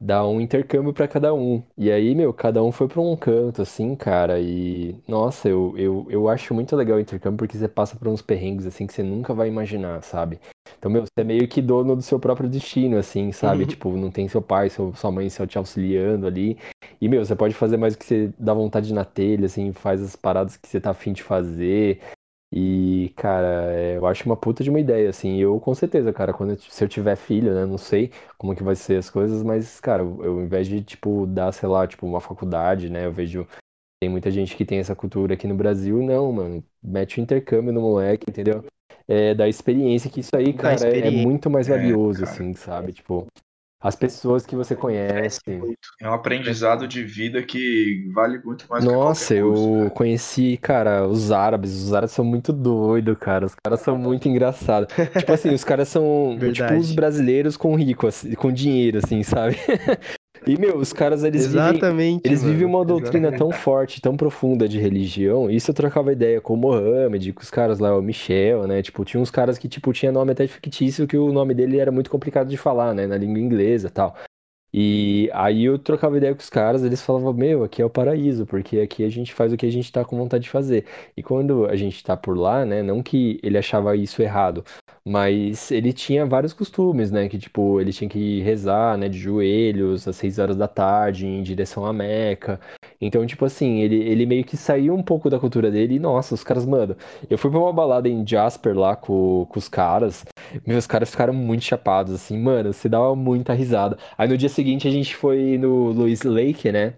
dar um intercâmbio pra cada um. E aí, meu, cada um foi pra um canto, assim, cara, e nossa, eu, eu, eu acho muito legal o intercâmbio porque você passa por uns perrengues, assim, que você nunca vai imaginar, sabe? Então, meu, você é meio que dono do seu próprio destino, assim, sabe? Uhum. Tipo, não tem seu pai, seu, sua mãe só te auxiliando ali. E, meu, você pode fazer mais o que você dá vontade na telha, assim, faz as paradas que você tá afim de fazer. E, cara, é, eu acho uma puta de uma ideia, assim. Eu, com certeza, cara, quando eu, se eu tiver filho, né, não sei como que vai ser as coisas, mas, cara, eu, eu, ao invés de, tipo, dar, sei lá, tipo, uma faculdade, né, eu vejo. Tem muita gente que tem essa cultura aqui no Brasil, não, mano. Mete o intercâmbio no moleque, entendeu? É, da experiência, que isso aí, Da cara, é, é experiência. muito mais É, valioso, cara. assim, sabe? Tipo, as pessoas que você conhece. É um aprendizado de vida que vale muito mais Nossa, que eu cara. conheci, cara, os árabes. Os árabes são muito doidos, cara. Os caras são muito engraçados. Tipo assim, os caras são tipo Verdade. os brasileiros com rico, assim, com dinheiro, assim, sabe? E, meu, os caras, eles vivem, Exatamente, eles vivem uma doutrina tão forte, tão profunda de religião. Isso eu trocava ideia com o Mohammed, com os caras lá, o Michel, né? Tipo, tinha uns caras que, tipo, tinha nome até fictício que o nome dele era muito complicado de falar, né? Na língua inglesa e tal. E aí eu trocava ideia com os caras, eles falavam, meu, aqui é o paraíso, porque aqui a gente faz o que a gente tá com vontade de fazer. E quando a gente tá por lá, né, não que ele achava isso errado, mas ele tinha vários costumes, né, que tipo, ele tinha que rezar, né, de joelhos às seis horas da tarde, em direção à Meca. Então, tipo assim, ele, ele meio que saiu um pouco da cultura dele e, nossa, os caras, mano, eu fui pra uma balada em Jasper lá com, com os caras, meus caras ficaram muito chapados, assim, mano, você dava muita risada. Aí no dia seguinte a gente foi no Louis Lake, né?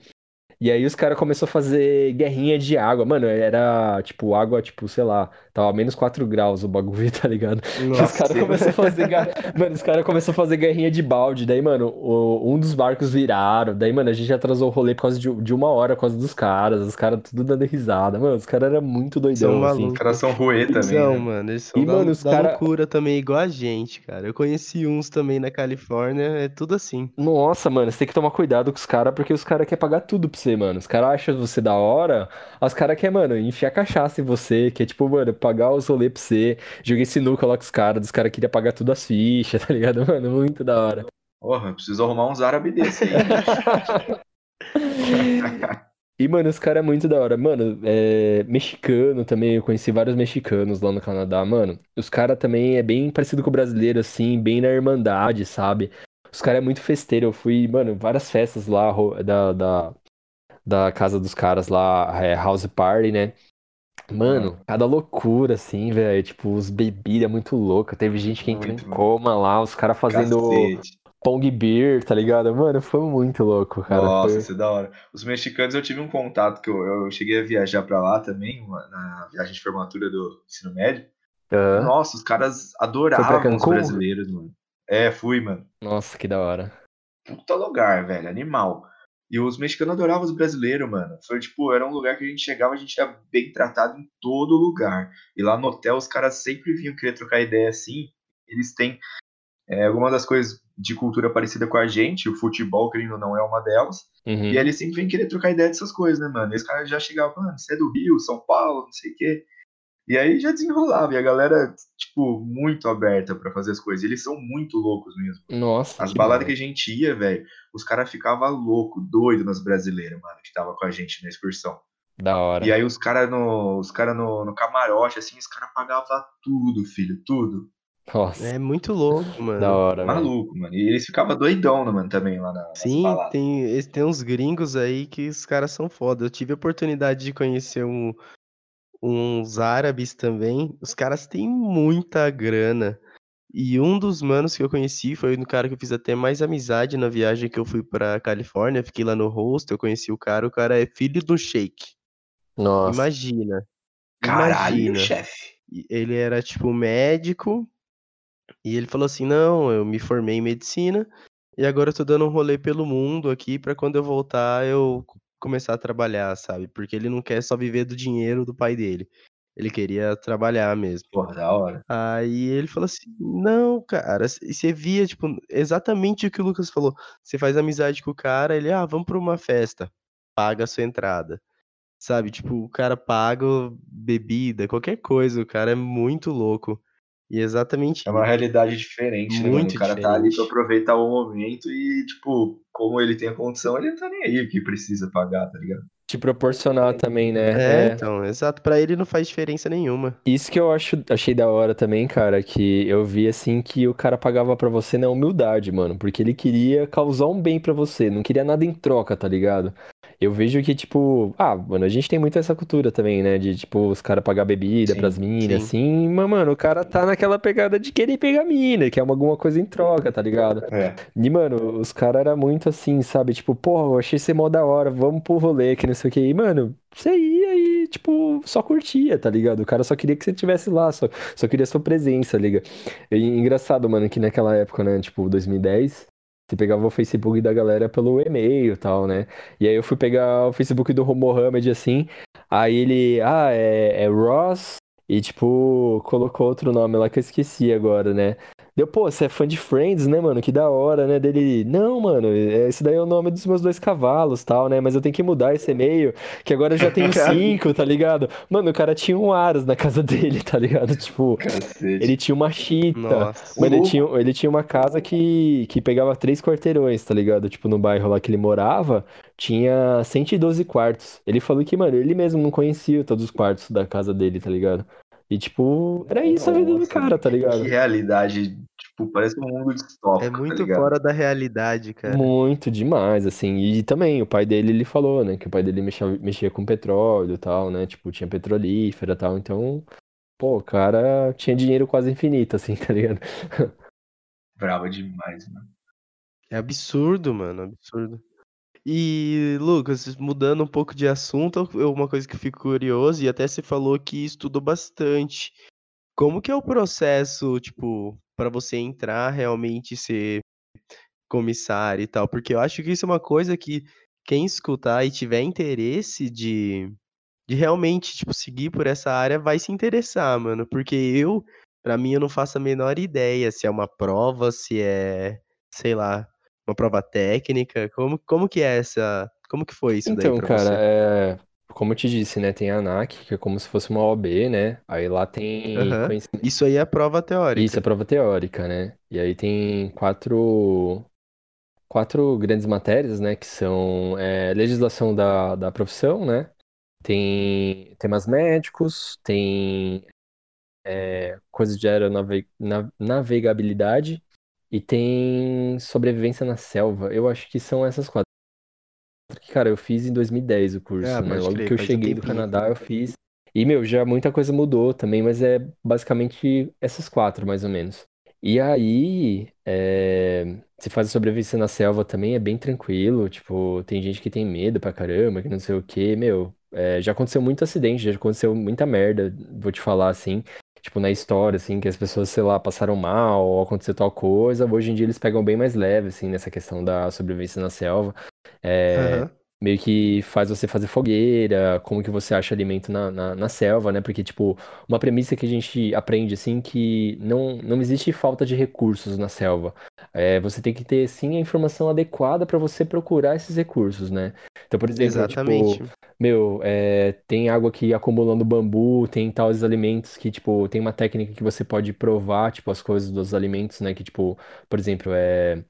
E aí os caras começaram a fazer guerrinha de água. Mano, era tipo água, tipo, sei lá, tava menos 4 graus o bagulho, tá ligado? Nossa. Os caras começaram a fazer. Mano, os caras começaram a fazer guerrinha de balde. Daí, mano, o- um dos barcos viraram. Daí, mano, a gente atrasou o rolê por causa de, de uma hora por causa dos caras. Os caras tudo dando risada. Mano, os caras eram muito doidão, São assim. Os caras são ruê também. São, né? mano, eles são E, da, mano, os da cara- loucura também, igual a gente, cara. Eu conheci uns também na Califórnia, é tudo assim. Nossa, mano, você tem que tomar cuidado com os caras, porque os caras querem pagar tudo pra você, mano. Os caras acham você da hora, os caras querem, mano, enfiar cachaça em você, que é tipo, mano, pagar os rolês pra você. Joguei sinuca lá com os caras, os caras queriam pagar tudo as fichas, tá ligado, mano? Muito da hora. Porra, preciso arrumar uns árabes desse aí. E, mano, os caras é muito da hora. Mano, é... mexicano também, eu conheci vários mexicanos lá no Canadá, mano. Os caras também é bem parecido com o brasileiro, assim, bem na irmandade, sabe? Os caras é muito festeiro. Eu fui, mano, várias festas lá da, da, da casa dos caras lá, é, House Party, né? Mano, cada loucura, assim, velho. Tipo, os bebidas muito loucas. Teve gente que entrou em coma lá, os caras fazendo Cacete. Pong Beer, tá ligado? Mano, foi muito louco, cara. Nossa, Foi- isso é da hora. Os mexicanos eu tive um contato que eu, eu cheguei a viajar pra lá também, uma- na viagem de formatura do ensino médio. Aham. Nossa, os caras adoravam os brasileiros, mano. É, fui, mano. Nossa, que da hora. Puta lugar, velho, animal. E os mexicanos adoravam os brasileiros, mano. Foi tipo, era um lugar que a gente chegava, a gente era bem tratado em todo lugar. E lá no hotel os caras sempre vinham querer trocar ideia assim. Eles têm é, alguma das coisas de cultura parecida com a gente, o futebol, querendo ou não, é uma delas. Uhum. E eles sempre vêm querer trocar ideia dessas coisas, né, mano? E os caras já chegavam, mano, você é do Rio, São Paulo, não sei o quê. E aí já desenrolava. E a galera, tipo, muito aberta pra fazer as coisas. Eles são muito loucos mesmo. Nossa, As que baladas que massa. a gente ia, velho, os caras ficavam louco, doido nas brasileiras, mano, que tava com a gente na excursão. Da hora. E aí os caras no, os cara no, no camarote, assim, os caras pagavam tudo, filho, tudo. Nossa, É muito louco, mano. da hora. Maluco, mano. E eles ficavam doidão, mano, também lá na, Sim, tem, tem uns gringos aí que os caras são foda. Eu tive a oportunidade de conhecer um- uns árabes também. Os caras têm muita grana. E um dos manos que eu conheci foi um cara que eu fiz até mais amizade na viagem que eu fui pra Califórnia. Fiquei lá no hostel, eu conheci o cara. O cara é filho do Sheik. Nossa. Imagina. Caralho, chefe. Ele era tipo médico e ele falou assim: "Não, eu me formei em medicina e agora eu tô dando um rolê pelo mundo aqui pra quando eu voltar eu começar a trabalhar, sabe? Porque ele não quer só viver do dinheiro do pai dele. Ele queria trabalhar mesmo. Porra, da hora. Aí ele falou assim: "Não, cara", e você via tipo exatamente o que o Lucas falou. Você faz amizade com o cara, ele: "Ah, vamos pra uma festa". Paga a sua entrada. Sabe, tipo, o cara paga bebida, qualquer coisa, o cara é muito louco. E exatamente É uma realidade diferente, né, mano? Muito O cara tá ali pra diferente. aproveitar o momento e, tipo, como ele tem a condição, ele não tá nem aí o que precisa pagar, tá ligado? Te proporcionar também, né? É, É. então, exato. Pra ele não faz diferença nenhuma. Isso que eu acho, achei da hora também, cara, que eu vi assim que o cara pagava pra você na humildade, mano, porque ele queria causar um bem pra você, não queria nada em troca, tá ligado? Eu vejo que, tipo, ah, mano, a gente tem muito essa cultura também, né? De, tipo, os caras pagar bebida Sim, pras minas, sim. assim, mas, mano, o cara tá naquela pegada de querer pegar mina, quer alguma coisa em troca, tá ligado? É. E, mano, os caras eram muito assim, sabe? Tipo, porra, eu achei você mó da hora, vamos pro rolê, que não sei o que. E, mano, você ia e, tipo, só curtia, tá ligado? O cara só queria que você estivesse lá, só, só queria sua presença, liga. E, engraçado, mano, que naquela época, né, tipo, 2010, você pegava o Facebook da galera pelo e-mail e tal, né? E aí eu fui pegar o Facebook do Mohamed, assim, aí ele, ah, é, é Ross, e, tipo, colocou outro nome lá que eu esqueci agora, né? Deu, pô, você é fã de Friends, né, mano? Que da hora, né? Dele, não, mano, é, esse daí é o nome dos meus dois cavalos, tal, né? Mas eu tenho que mudar esse e-mail, que agora eu já tenho cinco, tá ligado? Mano, o cara tinha um Aras na casa dele, tá ligado? Tipo, Cacete. ele tinha uma chita. Nossa. Mas ele tinha, ele tinha uma casa que, que pegava três quarteirões, tá ligado? Tipo, no bairro lá que ele morava, tinha 112 quartos. Ele falou que, mano, ele mesmo não conhecia todos os quartos da casa dele, tá ligado? E, tipo, era isso a vida do Nossa, cara, tá ligado? Que realidade, tipo, parece um mundo distópico, É tá muito ligado? fora da realidade, cara. Muito demais, assim. E também, o pai dele, ele falou, né? Que o pai dele mexia, mexia com petróleo e tal, né? Tipo, tinha petrolífera e tal. Então, pô, o cara tinha dinheiro quase infinito, assim, tá ligado? Brava demais, mano. É absurdo, mano, absurdo. E, Lucas, mudando um pouco de assunto, uma coisa que eu fico curioso, e até você falou que estudou bastante. Como que é o processo, tipo, para você entrar realmente e ser comissário e tal? Porque eu acho que isso é uma coisa que quem escutar e tiver interesse de, de realmente, tipo, seguir por essa área vai se interessar, mano. Porque eu, pra mim, eu não faço a menor ideia se é uma prova, se é, sei lá, uma prova técnica. Como, como que é essa. Como que foi isso daí Então, cara, é... Como eu te disse, né? Tem a ANAC, que é como se fosse uma OAB, né? Aí lá tem conhecimento. Isso aí é prova Isso é teórica. prova teórica, né? E aí tem quatro, quatro grandes matérias, né? Que são é, legislação da, da profissão, né? Tem temas médicos, tem é, coisas de aeronave- na- navegabilidade e tem sobrevivência na selva. Eu acho que são essas quatro. Que, Cara, eu fiz em 2010 o curso, Ah, né? Logo crer, que eu cheguei do. Canadá, eu fiz. E, meu, já muita coisa mudou também, mas é basicamente essas quatro, mais ou menos. E aí, é... se faz a sobrevivência na selva também é bem tranquilo. Tipo, tem gente que tem medo pra caramba, que não sei o quê. Meu, é, já aconteceu muito acidente, já aconteceu muita merda, vou te falar assim. Tipo, na história, assim, que as pessoas, sei lá, passaram mal, ou aconteceu tal coisa. Hoje em dia eles pegam bem mais leve, assim, nessa questão da sobrevivência na selva. É, Aham. Meio que faz você fazer fogueira, como que você acha alimento na, na, na selva, né? Porque, tipo, uma premissa que a gente aprende, assim, que não, não existe falta de recursos na selva. É, você tem que ter, sim, a informação adequada para você procurar esses recursos, né? Então, por exemplo, tipo, Exatamente. meu, é, tem água aqui acumulando bambu, tem tais alimentos que, tipo, tem uma técnica que você pode provar, tipo, as coisas dos alimentos, né? Que, tipo, por exemplo, é.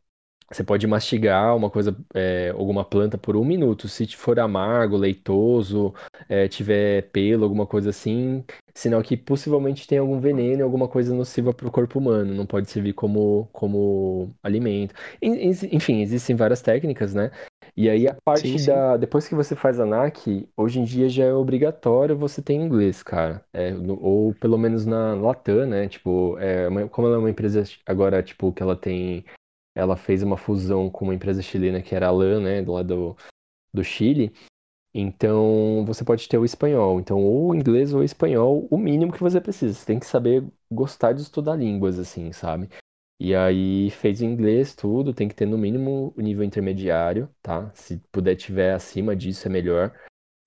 Você pode mastigar uma coisa, é, alguma planta por um minuto. Se for amargo, leitoso, é, tiver pelo, alguma coisa assim, sinal que possivelmente tem algum veneno, alguma coisa nociva para o corpo humano. Não pode servir como, como alimento. En- en- Enfim, existem várias técnicas, né? E aí a Sim, parte sim. da. Depois que você faz a NAC, hoje em dia já é obrigatório você ter inglês, cara. É, no- ou pelo menos na Latam, né? Tipo, é como ela é uma empresa agora, tipo, que ela tem ela fez uma fusão com uma empresa chilena que era a LAN, né, lá do, do Chile. Então, você pode ter o espanhol. Então, ou inglês ou espanhol, o mínimo que você precisa. Você tem que saber gostar de estudar línguas, assim, sabe? E aí, fez inglês, tudo, tem que ter no mínimo o nível intermediário, tá? Se puder tiver acima disso, é melhor.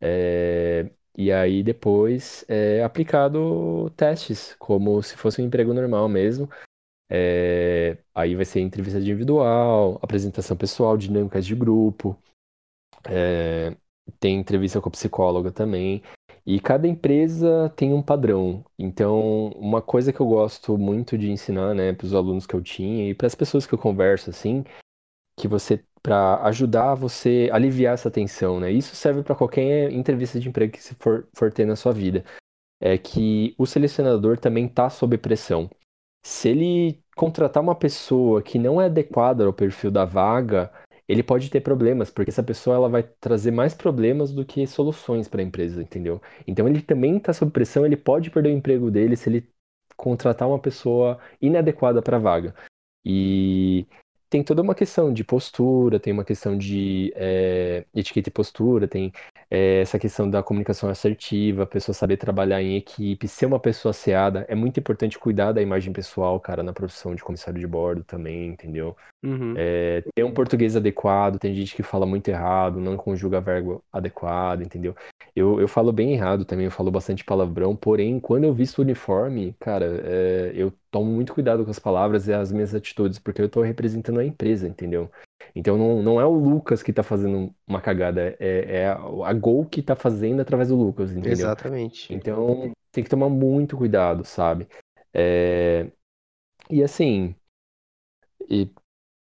É, E aí, depois, é aplicado testes, como se fosse um emprego normal mesmo. É, aí vai ser entrevista individual, apresentação pessoal, dinâmicas de grupo, é, tem entrevista com a psicóloga também. E cada empresa tem um padrão. Então, uma coisa que eu gosto muito de ensinar, né, para os alunos que eu tinha e para as pessoas que eu converso, assim, que você, para ajudar você a aliviar essa tensão, né? Isso serve para qualquer entrevista de emprego que você for, for ter na sua vida. É que o selecionador também está sob pressão se ele contratar uma pessoa que não é adequada ao perfil da vaga, ele pode ter problemas, porque essa pessoa ela vai trazer mais problemas do que soluções para a empresa, entendeu? Então ele também está sob pressão, ele pode perder o emprego dele se ele contratar uma pessoa inadequada para a vaga. E tem toda uma questão de postura, tem uma questão de eh, etiqueta e postura, tem eh, essa questão da comunicação assertiva, a pessoa saber trabalhar em equipe, ser uma pessoa asseada. É muito importante cuidar da imagem pessoal, cara, na profissão de comissário de bordo também, entendeu? Uhum. É, tem um português adequado, tem gente que fala muito errado, não conjuga verbo adequado, entendeu? Eu, eu falo bem errado também, eu falo bastante palavrão, porém, quando eu visto o uniforme, cara, é, eu tomo muito cuidado com as palavras e as minhas atitudes, porque eu tô representando a empresa, entendeu? Então não, não é o Lucas que tá fazendo uma cagada, é, é a, a Gol que tá fazendo através do Lucas, entendeu? Exatamente. Então tem que tomar muito cuidado, sabe? É, E assim, e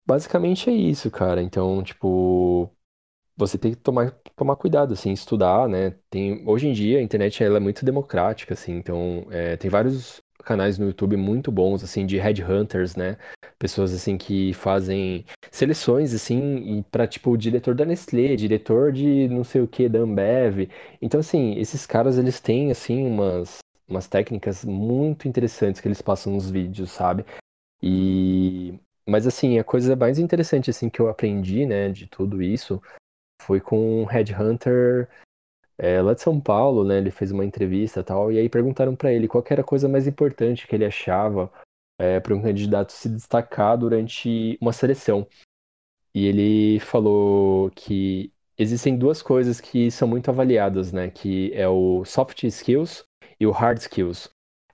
basicamente é isso, cara. Então, tipo, você tem que tomar, tomar cuidado, assim, estudar, né? Tem, hoje em dia a internet ela é muito democrática, assim, então é, tem vários canais no YouTube muito bons, assim, de headhunters, né? Pessoas, assim, que fazem seleções, assim, para tipo, o diretor da Nestlé, diretor de não sei o que, da Ambev. Então, assim, esses caras, eles têm, assim, umas, umas técnicas muito interessantes que eles passam nos vídeos, sabe? E... Mas, assim, a coisa mais interessante, assim, que eu aprendi, né, de tudo isso foi com um headhunter é, lá de São Paulo, né? Ele fez uma entrevista tal, e aí perguntaram para ele qual era a coisa mais importante que ele achava é, para um candidato se destacar durante uma seleção. E ele falou que existem duas coisas que são muito avaliadas, né? Que é o soft skills e o hard skills.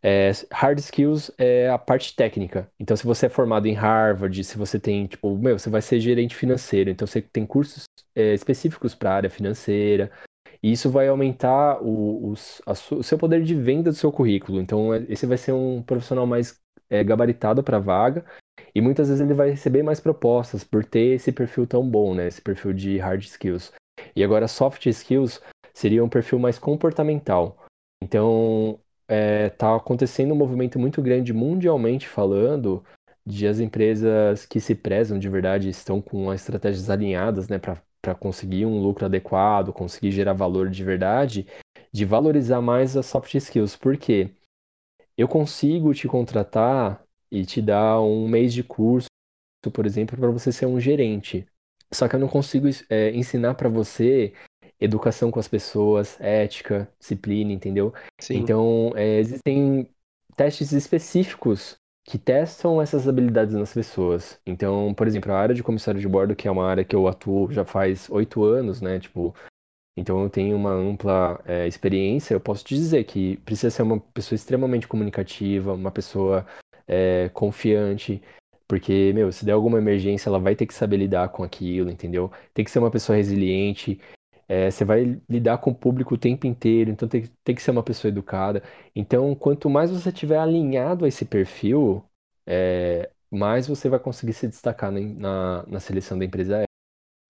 É, hard skills é a parte técnica. Então, se você é formado em Harvard, se você tem, tipo, meu, você vai ser gerente financeiro, então você tem cursos é, específicos para a área financeira, e isso vai aumentar o, o seu poder de venda do seu currículo. Então, é- esse vai ser um profissional mais é, gabaritado para a vaga, e muitas vezes ele vai receber mais propostas por ter esse perfil tão bom, né? Esse perfil de hard skills. E agora, soft skills seria um perfil mais comportamental. Então, é, tá acontecendo um movimento muito grande mundialmente falando de as empresas que se prezam de verdade estão com as estratégias alinhadas, né, para para conseguir um lucro adequado, conseguir gerar valor de verdade, de valorizar mais as soft skills. Por quê? Eu consigo te contratar e te dar um mês de curso, por exemplo, para você ser um gerente. Só que eu não consigo é, ensinar para você educação com as pessoas, ética, disciplina, entendeu? Sim. Então, é, existem testes específicos que testam essas habilidades nas pessoas. Então, por exemplo, a área de comissário de bordo, que é uma área que eu atuo já faz oito anos, né? Tipo, então eu tenho uma ampla é, experiência. Eu posso te dizer que precisa ser uma pessoa extremamente comunicativa, uma pessoa é, confiante, porque, meu, se der alguma emergência, ela vai ter que saber lidar com aquilo, entendeu? Tem que ser uma pessoa resiliente. É, você vai lidar com o público o tempo inteiro, então tem, tem que ser uma pessoa educada. Então, quanto mais você tiver alinhado a esse perfil, é, mais você vai conseguir se destacar na, na, na seleção da empresa.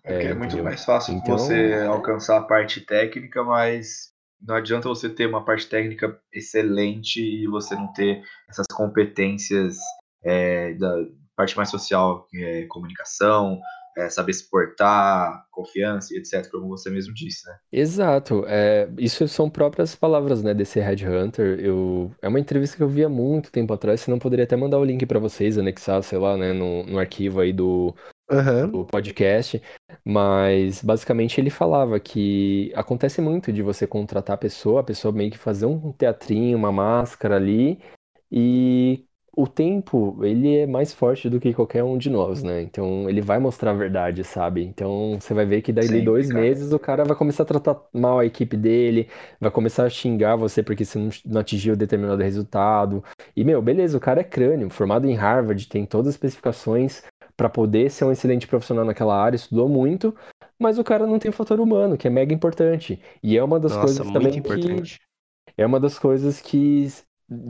É porque é, É, muito entendeu? mais fácil Então- você alcançar a parte técnica, mas não adianta você ter uma parte técnica excelente e você não ter essas competências é, da parte mais social, que é comunicação, é, saber se portar, confiança e etc., como você mesmo disse, né? Exato, é, isso são próprias palavras, né, desse Headhunter. Eu, é uma entrevista que eu vi há muito tempo atrás, se não poderia até mandar o link para vocês, anexar, sei lá, né, no, no arquivo aí do, Aham. do podcast, mas basicamente ele falava que acontece muito de você contratar a pessoa, a pessoa meio que fazer um teatrinho, uma máscara ali, e o tempo, ele é mais forte do que qualquer um de nós, né? Então ele vai mostrar a verdade, sabe? Então você vai ver que daí Sempre, dois cara. meses o cara vai começar a tratar mal a equipe dele, vai começar a xingar você porque você não, não atingiu determinado resultado. E, meu, beleza, o cara é crânio, formado em Harvard, tem todas as especificações para poder ser um excelente profissional naquela área, estudou muito, mas o cara não tem o fator humano, que é mega importante. E é uma das Nossa, coisas também que importante. é uma das coisas que,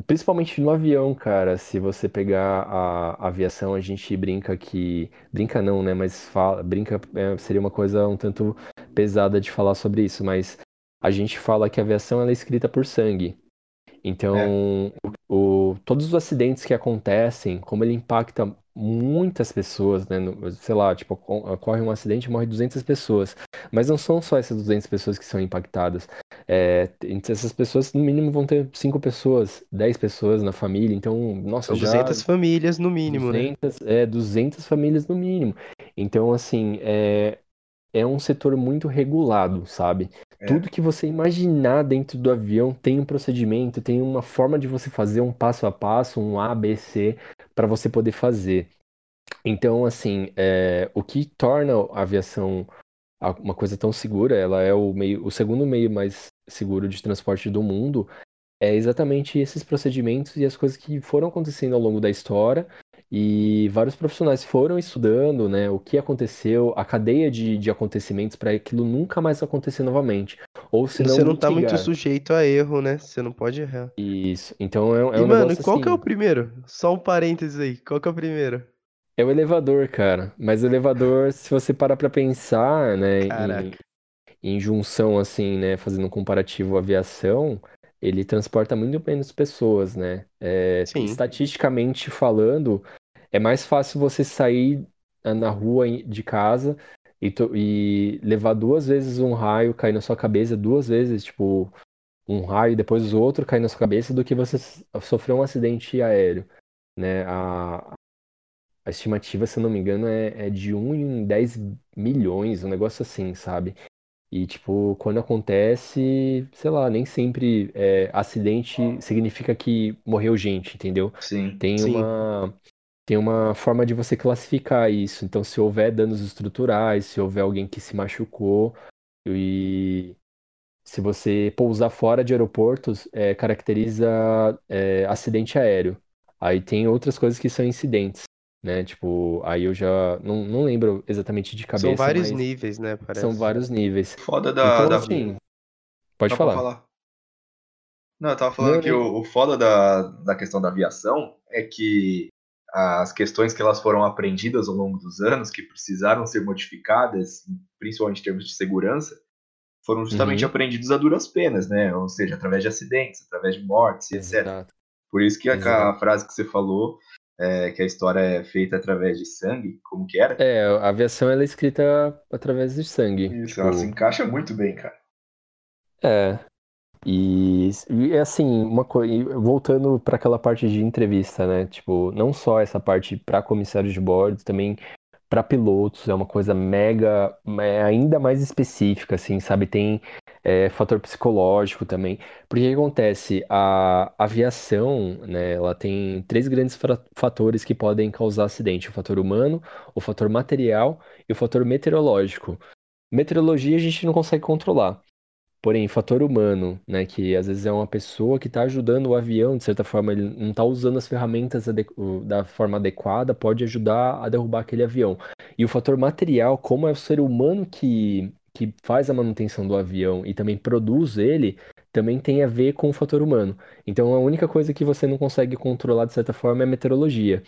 principalmente no avião, cara, se você pegar a aviação, a gente brinca que. Brinca não, né? Mas fala, brinca é, seria uma coisa um tanto pesada de falar sobre isso, mas a gente fala que a aviação ela é escrita por sangue. Então, o, o- todos os acidentes que acontecem, como ele impacta muitas pessoas, né? no- sei lá, tipo, ocor- ocorre um acidente e morre 200 pessoas. Mas não são só essas 200 pessoas que são impactadas. É, entre essas pessoas, no mínimo, vão ter 5 pessoas, 10 pessoas na família. Então, nossa, São já 200 famílias no mínimo, né? 200, é, 200 famílias no mínimo. Então, assim, é, é um setor muito regulado, sabe? É. Tudo que você imaginar dentro do avião tem um procedimento, tem uma forma de você fazer um passo a passo, um A, B, C, para você poder fazer. Então, assim, é, o que torna a aviação uma coisa tão segura, ela é o meio, o segundo meio mais seguro de transporte do mundo, é exatamente esses procedimentos e as coisas que foram acontecendo ao longo da história e vários profissionais foram estudando, né, o que aconteceu, a cadeia de, de acontecimentos para aquilo nunca mais acontecer novamente. Ou se Você não tá muito sujeito a erro, né? Você não pode errar. Isso. Então é, é e, um mano, qual assim... que é o primeiro? Só um parênteses aí. Qual que é o primeiro? É o elevador, cara. Mas o elevador, se você parar pra pensar, né, em, em junção, assim, né, fazendo um comparativo à aviação, ele transporta muito menos pessoas, né? É, Sim. estatisticamente falando, é mais fácil você sair na rua de casa e, e levar duas vezes um raio cair na sua cabeça, duas vezes, tipo, um raio e depois o outro cair na sua cabeça, do que você sofrer um acidente aéreo. Né? A, a estimativa, se eu não me engano, é, é de 1 em 10 milhões, um negócio assim, sabe? E, tipo, quando acontece, sei lá, nem sempre é, acidente significa que morreu gente, entendeu? Sim. Tem Sim. uma tem uma forma de você classificar isso. Então, se houver danos estruturais, se houver alguém que se machucou e se você pousar fora de aeroportos, é, caracteriza é, acidente aéreo. Aí tem outras coisas que são incidentes né? Tipo, aí eu já não, não lembro exatamente de cabeça, São vários mas níveis, né? Parece. são vários níveis. Foda da. Então, da... assim, pode Não, falar. Não, eu tava falando Não, que nem- o, o foda da, da questão da aviação é que as questões que elas foram aprendidas ao longo dos anos, que precisaram ser modificadas, principalmente em termos de segurança, foram justamente Uhum. aprendidas a duras penas, né? Ou seja, através de acidentes, através de mortes, etc. Exato. Por isso que a, a frase que você falou, é, que a história é feita através de sangue, como que era? É, a aviação ela é escrita através de sangue. Isso, Tipo, ela se encaixa muito bem, cara. É. E, e é assim, uma coisa, voltando para aquela parte de entrevista, né? Tipo, não só essa parte para comissários de bordo, também para pilotos, é uma coisa mega, é ainda mais específica, assim, sabe? Tem é, fator psicológico também. Porque o que acontece? A aviação, né, ela tem três grandes fatores que podem causar acidente: o fator humano, o fator material e o fator meteorológico. Meteorologia a gente não consegue controlar. Porém, fator humano, né, que às vezes é uma pessoa que está ajudando o avião, de certa forma, ele não está usando as ferramentas da forma adequada, pode ajudar a derrubar aquele avião. E o fator material, como é o ser humano que, que faz a manutenção do avião e também produz ele, também tem a ver com o fator humano. Então, a única coisa que você não consegue controlar, de certa forma, é a meteorologia.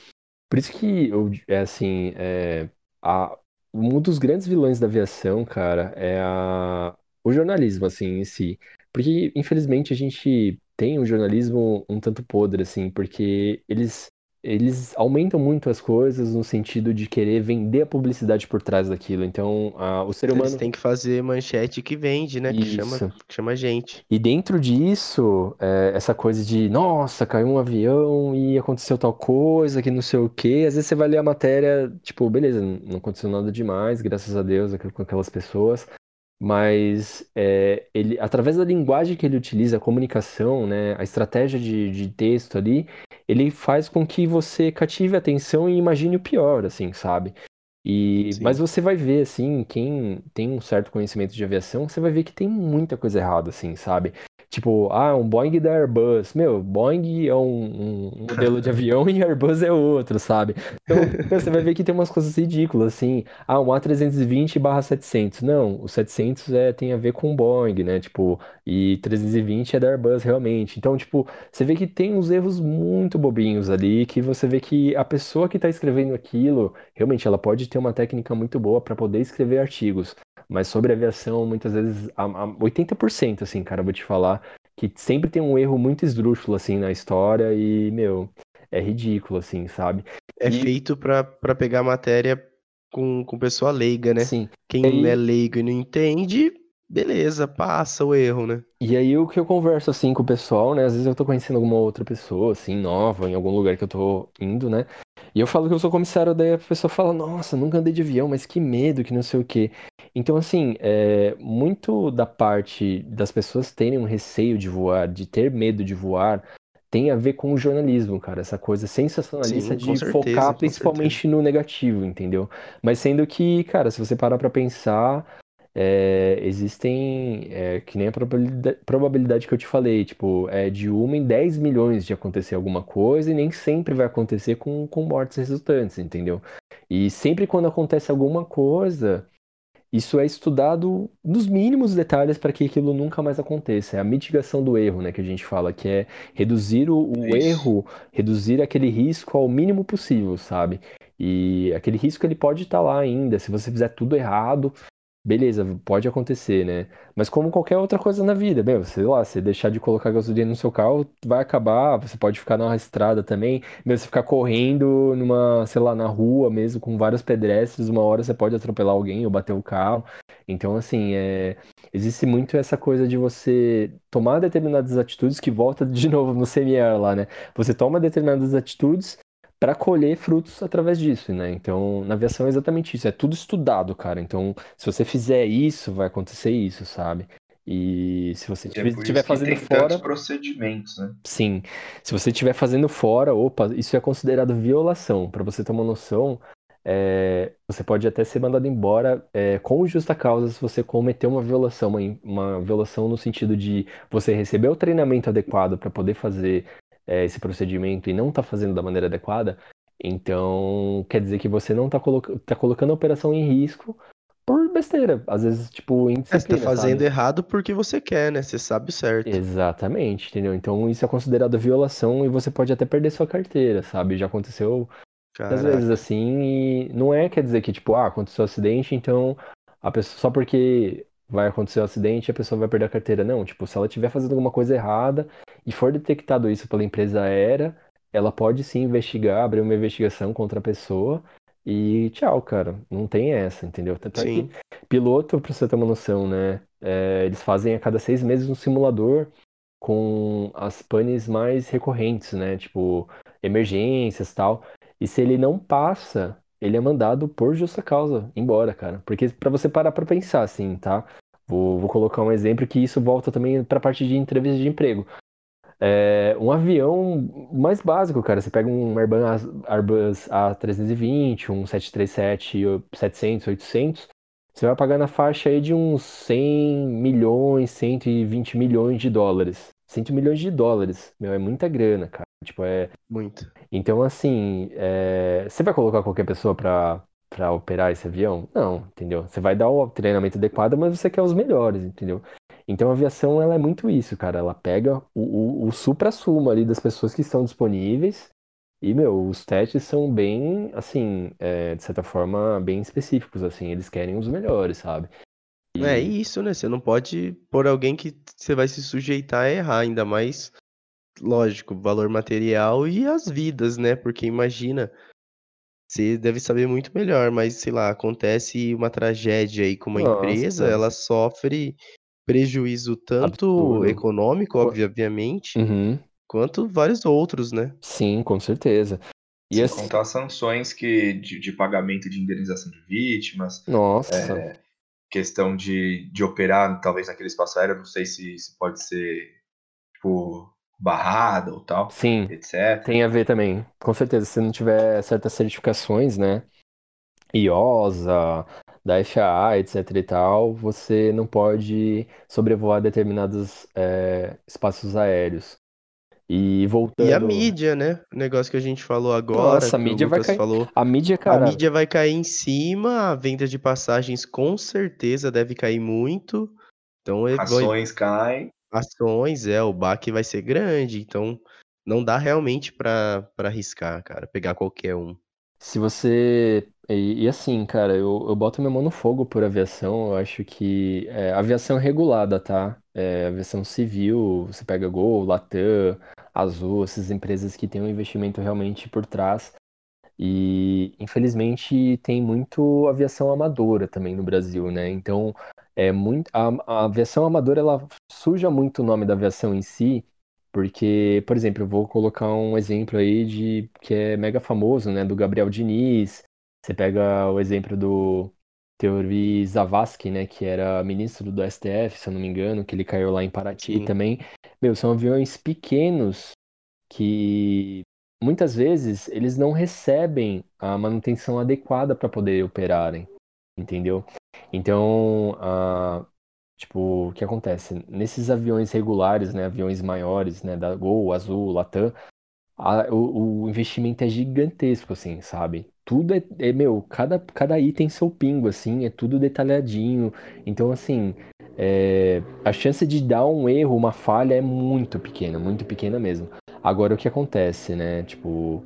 Por isso que, é assim, é, a- um dos grandes vilões da aviação, cara, é a, o jornalismo, assim, em si. Porque, infelizmente, a gente tem um jornalismo um tanto podre, assim, porque eles, eles aumentam muito as coisas no sentido de querer vender a publicidade por trás daquilo. Então, a- o ser Eles humano. têm que fazer manchete que vende, né? Que chama, que chama gente. E dentro disso, é, essa coisa de, nossa, caiu um avião e aconteceu tal coisa, que não sei o quê. Às vezes você vai ler a matéria, tipo, beleza, não aconteceu nada demais, graças a Deus, com aquelas pessoas. Mas é, ele, através da linguagem que ele utiliza, a comunicação, né, a estratégia de, de texto ali, ele faz com que você cative a atenção e imagine o pior, assim, sabe? E, Sim. mas você vai ver, assim, quem tem um certo conhecimento de aviação, você vai ver que tem muita coisa errada, assim, sabe? Tipo, ah, um Boeing da Airbus. Meu, Boeing é um, um modelo de avião e Airbus é outro, sabe? Então, você vai ver que tem umas coisas ridículas, assim. Ah, um A320/700. Não, o 700 é, tem a ver com Boeing, né? Tipo, e 320 é da Airbus, realmente. Então, tipo, você vê que tem uns erros muito bobinhos ali, que você vê que a pessoa que está escrevendo aquilo, realmente, ela pode ter uma técnica muito boa para poder escrever artigos. Mas sobre aviação, muitas vezes, a, a 80%, assim, cara, vou te falar, que sempre tem um erro muito esdrúxulo, assim, na história e, meu, é ridículo, assim, sabe? É E- feito pra, pra pegar matéria com, com pessoa leiga, né? Sim. Quem aí- é leigo e não entende, beleza, passa o erro, né? E aí o que eu converso assim com o pessoal, né? Às vezes eu tô conhecendo alguma outra pessoa, assim, nova, em algum lugar que eu tô indo, né? E eu falo que eu sou comissário, daí a pessoa fala, nossa, nunca andei de avião, mas que medo, que não sei o quê. Então, assim, é, muito da parte das pessoas terem um receio de voar, de ter medo de voar, tem a ver com o jornalismo, cara. Essa coisa sensacionalista Sim, de certeza, focar principalmente no negativo, entendeu? Mas sendo que, cara, se você parar pra pensar, é, existem, é, que nem a probabilidade, probabilidade que eu te falei, tipo, é de uma em 10 milhões de acontecer alguma coisa e nem sempre vai acontecer com, com mortes resultantes, entendeu? E sempre quando acontece alguma coisa, isso é estudado nos mínimos detalhes para que aquilo nunca mais aconteça. É a mitigação do erro, né, que a gente fala, que é reduzir o, o Isso. erro, reduzir aquele risco ao mínimo possível, sabe? E aquele risco ele pode estar lá ainda. Se você fizer tudo errado, beleza, pode acontecer, né? Mas como qualquer outra coisa na vida, meu, sei lá, você deixar de colocar gasolina no seu carro, vai acabar, você pode ficar na estrada também, mesmo você ficar correndo numa, sei lá, na rua mesmo, com vários pedestres, uma hora você pode atropelar alguém ou bater o carro. Então, assim, é, existe muito essa coisa de você tomar determinadas atitudes que volta de novo no CMR lá, né? Você toma determinadas atitudes para colher frutos através disso, né? Então, na aviação é exatamente isso, é tudo estudado, cara. Então, se você fizer isso, vai acontecer isso, sabe? E se você é estiver que fazendo tem fora, procedimentos, né? sim. Se você estiver fazendo fora, opa, isso é considerado violação. Para você ter uma noção, é, você pode até ser mandado embora é, com justa causa se você cometeu uma violação, uma, uma violação no sentido de você receber o treinamento adequado para poder fazer é, esse procedimento e não está fazendo da maneira adequada, então quer dizer que você não está coloca tá colocando a operação em risco por besteira, às vezes, tipo, É, você tá indisciplina, fazendo sabe? errado porque você quer, né? Você sabe o certo. Exatamente, entendeu? Então isso é considerado violação e você pode até perder sua carteira, sabe? Já aconteceu Às vezes assim, e não é quer dizer que, tipo, ah, aconteceu um acidente, então a pessoa, só porque vai acontecer um acidente, a pessoa vai perder a carteira. Não, tipo, se ela estiver fazendo alguma coisa errada e for detectado isso pela empresa aérea, ela pode sim investigar, abrir uma investigação contra a pessoa e tchau, cara. Não tem essa, entendeu? Tanto é que Sim. piloto, pra você ter uma noção, né? é, eles fazem a cada seis meses um simulador com as panes mais recorrentes, né? Tipo, emergências e tal. E se ele não passa, ele é mandado por justa causa embora, cara. Porque pra você parar pra pensar, assim, tá? Vou, vou colocar um exemplo que isso volta também pra parte de entrevista de emprego. É, um avião mais básico, cara. Você pega um Airbus, Airbus A320, um 737, 700, 800. Você vai pagar na faixa aí de uns 100 milhões, 120 milhões de dólares. 100 milhões de dólares, meu, é muita grana, cara. Tipo, é. Muito. Então, assim, é, você vai colocar qualquer pessoa pra, pra operar esse avião? Não, entendeu? Você vai dar o treinamento adequado, mas você quer os melhores, entendeu? Então, a aviação, ela é muito isso, cara. Ela pega o, o, o supra-sumo ali das pessoas que estão disponíveis e, meu, os testes são bem, assim, é, de certa forma, bem específicos, assim. Eles querem os melhores, sabe? É E, isso, né? Você não pode pôr alguém que você vai se sujeitar a errar, ainda mais, lógico, valor material e as vidas, né? Porque imagina, você deve saber muito melhor, mas sei lá, acontece uma tragédia aí com uma empresa, nossa, ela sofre prejuízo tanto absurdo. econômico, Co- obviamente, Uhum, quanto vários outros, né? sim, com certeza. E Sem assim, contar as sanções que, de, de pagamento de indenização de vítimas, nossa, questão de, de operar, talvez naquele espaço aéreo, não sei se, se pode ser, tipo, barrada ou tal, sim, etc. tem a ver também. Com certeza, se não tiver certas certificações, né? IOSA, da FAA, etc e tal, você não pode sobrevoar determinados é, espaços aéreos. E E a voltando, mídia, né? O negócio que a gente falou agora, nossa, a mídia vai cair. falou. A mídia, A cara, mídia vai cair em cima, a venda de passagens com certeza deve cair muito. Então, ele vai- Ações caem. Ações, é, o baque vai ser grande. Então, não dá realmente pra arriscar, cara, pegar qualquer um. se você. E, e assim, cara, eu, eu boto minha mão no fogo por aviação. Eu acho que é, aviação regulada, tá? É, aviação civil, você pega Gol, Latam, Azul, essas empresas que têm um investimento realmente por trás. E infelizmente tem muito aviação amadora também no Brasil, né? Então é muito a, a aviação amadora ela suja muito o nome da aviação em si, porque, por exemplo, eu vou colocar um exemplo aí de que é mega famoso, né? Do Gabriel Diniz. Você pega o exemplo do Teori Zavascki, né? Que era ministro do STF, se eu não me engano, que ele caiu lá em Paraty Sim. também. Meu, são aviões pequenos que muitas vezes eles não recebem a manutenção adequada para poder operarem, entendeu? Então, a, tipo, o que acontece? Nesses aviões regulares, né, aviões maiores, né, da Gol, Azul, Latam, a, o, o, investimento é gigantesco, assim, sabe? Tudo é, é, meu, cada, cada item seu pingo, assim, é tudo detalhadinho. Então, assim, é, a chance de dar um erro, uma falha é muito pequena, muito pequena mesmo. Agora, o que acontece, né? Tipo,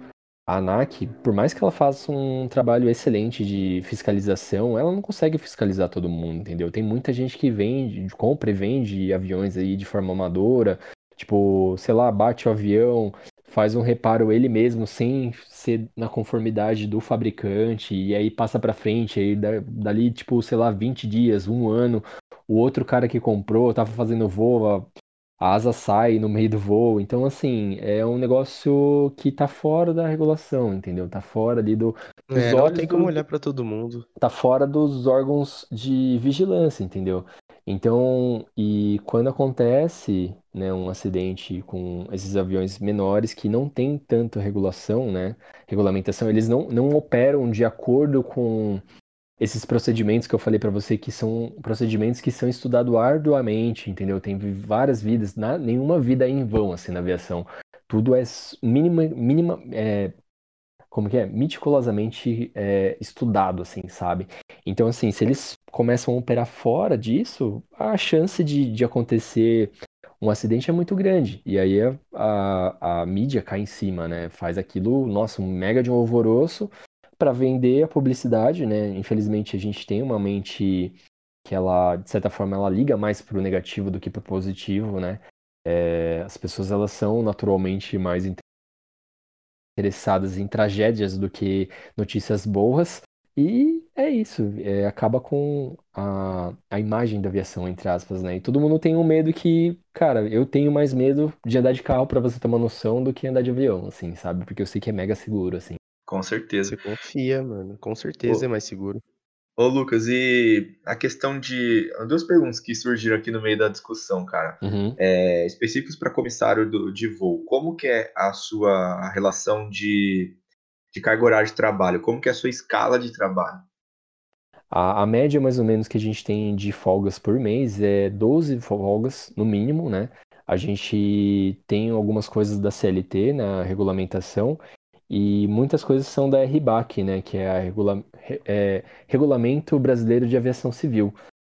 a ANAC, por mais que ela faça um trabalho excelente de fiscalização, ela não consegue fiscalizar todo mundo, entendeu? Tem muita gente que vende, compra e vende aviões aí de forma amadora, tipo, sei lá, bate o avião, faz um reparo ele mesmo sem ser na conformidade do fabricante e aí passa para frente aí dali tipo sei lá 20 dias um ano o outro cara que comprou tava fazendo voo a asa sai no meio do voo. Então assim é um negócio que tá fora da regulação entendeu? Tá fora ali do dos é, não tem como do, olhar para todo mundo. tá fora dos órgãos de vigilância entendeu? Então, e quando acontece, né, um acidente com esses aviões menores que não tem tanto regulação, né, regulamentação, eles não, não operam de acordo com esses procedimentos que eu falei para você, que são procedimentos que são estudados arduamente, entendeu? Tem várias vidas, na, nenhuma vida é em vão, assim, na aviação. Tudo é mínima, mínima, é, como que é, meticulosamente é, estudado, assim, sabe? Então, assim, se eles começam a operar fora disso, a chance de, de acontecer um acidente é muito grande. E aí a, a, a mídia cai em cima, né? Faz aquilo, nossa, um mega de um alvoroço para vender a publicidade, né? Infelizmente a gente tem uma mente que ela, de certa forma, ela liga mais pro negativo do que pro positivo, né? É, as pessoas elas são naturalmente mais interessadas em tragédias do que notícias boas. E é isso, é, acaba com a, a imagem da aviação, entre aspas, né? E todo mundo tem um medo que, cara, eu tenho mais medo de andar de carro, para você ter uma noção, do que andar de avião, assim, sabe? Porque eu sei que é mega seguro, assim. Com certeza. Você confia, mano. Com certeza Ô, é mais seguro. Ô, Lucas, e a questão de. Duas perguntas que surgiram aqui no meio da discussão, cara. Uhum. É, específicos para comissário do, de voo. Como que é a sua relação de, de carga horária de trabalho? Como que é a sua escala de trabalho? A, a média, mais ou menos, que a gente tem de folgas por mês é 12 folgas, no mínimo, né? A gente tem algumas coisas da CLT na regulamentação e muitas coisas são da RBAC, né, que é a Regula é, Regulamento Brasileiro de Aviação Civil.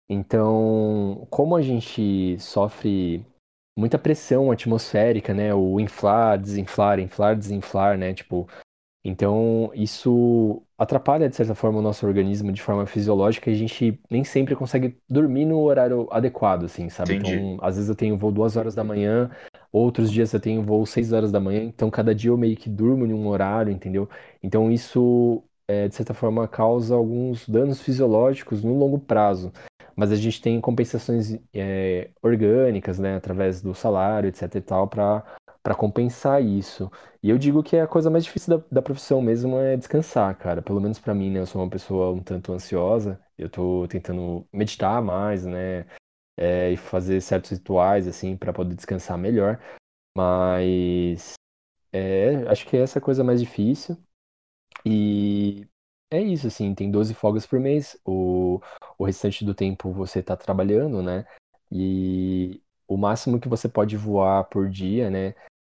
Então, como a gente sofre muita pressão atmosférica, né, o inflar, desinflar, inflar, desinflar, né, tipo, então isso atrapalha de certa forma o nosso organismo de forma fisiológica e a gente nem sempre consegue dormir no horário adequado, assim, sabe? Entendi. Então, às vezes eu tenho voo duas horas da manhã, Outros dias eu tenho voo 6 horas da manhã, então cada dia eu meio que durmo em um horário, entendeu? Então isso, é, de certa forma, causa alguns danos fisiológicos no longo prazo. Mas a gente tem compensações é, orgânicas, né, através do salário, etc e tal, para para compensar isso. E eu digo que a coisa mais difícil da, da profissão mesmo é descansar, cara. Pelo menos para mim, né? Eu sou uma pessoa um tanto ansiosa. Eu tô tentando meditar mais, né? é, e fazer certos rituais assim para poder descansar melhor. Mas é, acho que essa é a coisa mais difícil. E é isso, assim, tem 12 folgas por mês. O, o restante do tempo você está trabalhando, né? E o máximo que você pode voar por dia, né?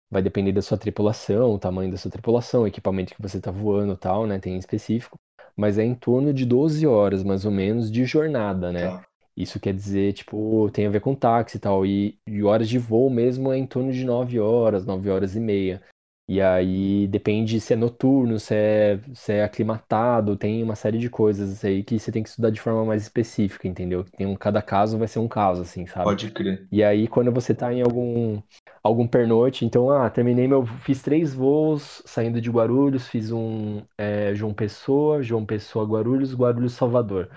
Vai depender da sua tripulação, o tamanho da sua tripulação, o equipamento que você está voando tal, né? Tem específico. Mas é em torno de 12 horas, mais ou menos, de jornada, né? Tá. Isso quer dizer, tipo, tem a ver com táxi e tal. E, e horas de voo mesmo é em torno de 9 horas, 9 horas e meia. E aí depende se é noturno, se é, se é aclimatado, tem uma série de coisas aí que você tem que estudar de forma mais específica, entendeu? Tem um, cada caso vai ser um caso, assim, sabe? Pode crer. E aí quando você tá em algum, algum pernoite, então, ah, terminei meu. Fiz três voos saindo de Guarulhos, fiz um é, João Pessoa, João Pessoa Guarulhos, Guarulhos Salvador.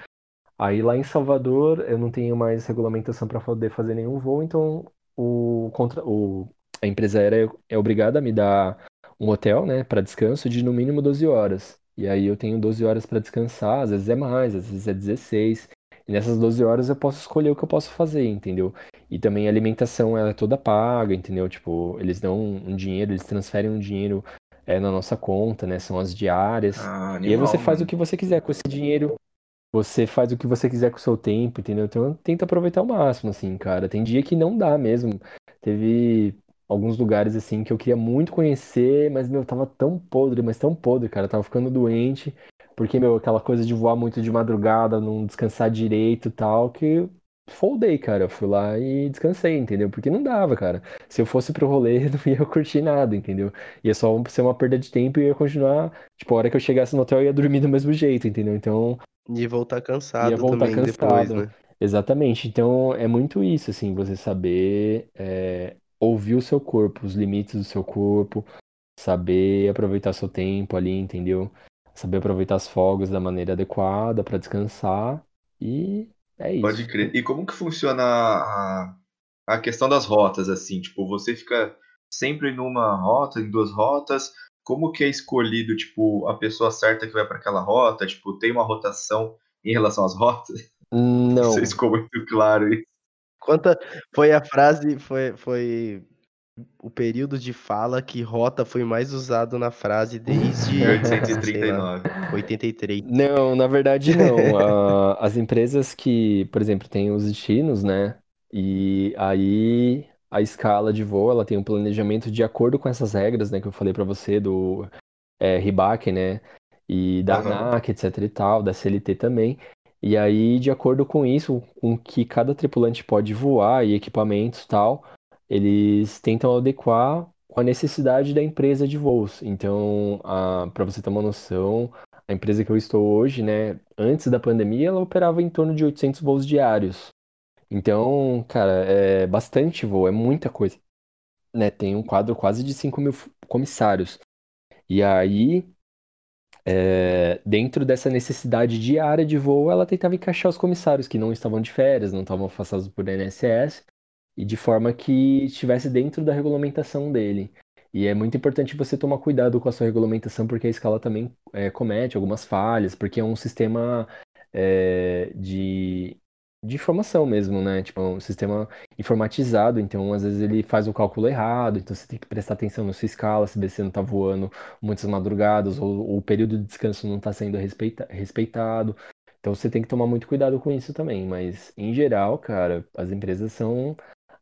Aí lá em Salvador eu não tenho mais regulamentação para poder fazer nenhum voo, então o, contra, o, a empresa aérea é obrigada a me dar um hotel, né, para descanso de no mínimo 12 horas. E aí eu tenho 12 horas para descansar, às vezes é mais, às vezes é 16. E nessas 12 horas eu posso escolher o que eu posso fazer, entendeu? E também a alimentação ela é toda paga, entendeu? Tipo, eles dão um dinheiro, eles transferem um dinheiro é, na nossa conta, né? São as diárias. Ah, animal, e aí você faz o que você quiser com esse dinheiro. Você faz o que você quiser com o seu tempo, entendeu? Então tenta aproveitar ao máximo, assim, cara. Tem dia que não dá mesmo. Teve alguns lugares, assim, que eu queria muito conhecer, mas, meu, tava tão podre, mas tão podre, cara. Eu tava ficando doente. Porque, meu, aquela coisa de voar muito de madrugada, não descansar direito e tal, que foldei, cara. Eu fui lá e descansei, entendeu? Porque não dava, cara. Se eu fosse pro rolê, não ia curtir nada, entendeu? Ia só ser uma perda de tempo e ia continuar. Tipo, a hora que eu chegasse no hotel, eu ia dormir do mesmo jeito, entendeu? Então, E voltar cansado ia voltar também depois, cansado. né? Exatamente. Então é muito isso, assim, você saber é, ouvir o seu corpo, os limites do seu corpo, saber aproveitar seu tempo ali, entendeu? Saber aproveitar as folgas da maneira adequada para descansar e é Pode isso. crer. E como que funciona a, a questão das rotas, assim? Tipo, você fica sempre numa rota, em duas rotas? Como que é escolhido, tipo, a pessoa certa que vai para aquela rota? Tipo, tem uma rotação em relação às rotas? Não sei se Não, ficou muito claro isso. Quanta foi a frase, foi, foi o período de fala que rota foi mais usado na frase desde, sei lá, 1839. 83. Não, na verdade não. As empresas que, por exemplo, têm os destinos, né? E aí a escala de voo, ela tem um planejamento de acordo com essas regras, né, que eu falei pra você do é, RBAC, né? E da Aham. ANAC, etc e tal, da CLT também. E aí, de acordo com isso, com que cada tripulante pode voar e equipamentos e tal, eles tentam adequar com a necessidade da empresa de voos. Então, para você ter uma noção, a empresa que eu estou hoje, né, antes da pandemia, ela operava em torno de 800 voos diários. Então, cara, é bastante voo, é muita coisa, né? Tem um quadro quase de 5 mil comissários. E aí, é, dentro dessa necessidade diária de voo, ela tentava encaixar os comissários que não estavam de férias, não estavam afastados por INSS, e de forma que estivesse dentro da regulamentação dele. E é muito importante você tomar cuidado com a sua regulamentação, porque a escala também é, comete algumas falhas, porque é um sistema é, de, de informação mesmo, né? Tipo, é um sistema informatizado, então às vezes ele faz o cálculo errado, então você tem que prestar atenção na sua escala, se você não está voando muitas madrugadas, ou, ou o período de descanso não está sendo respeita, respeitado. Então você tem que tomar muito cuidado com isso também, mas em geral, cara, as empresas são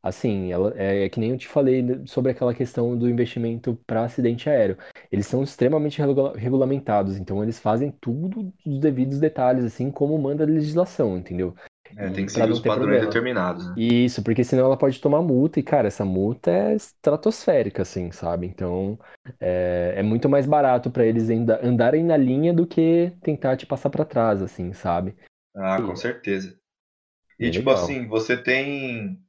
Assim, ela, é, é que nem eu te falei sobre aquela questão do investimento para acidente aéreo. Eles são extremamente regula- regulamentados, então eles fazem tudo dos devidos detalhes, assim como manda a legislação, entendeu? É, tem que seguir os padrões problema. determinados, né? Isso, porque senão ela pode tomar multa, e, cara, essa multa é estratosférica, assim, sabe? Então, é, é muito mais barato para eles ainda andarem na linha do que tentar te passar para trás, assim, sabe? Ah, com E é certeza. E bem tipo legal. assim, você tem,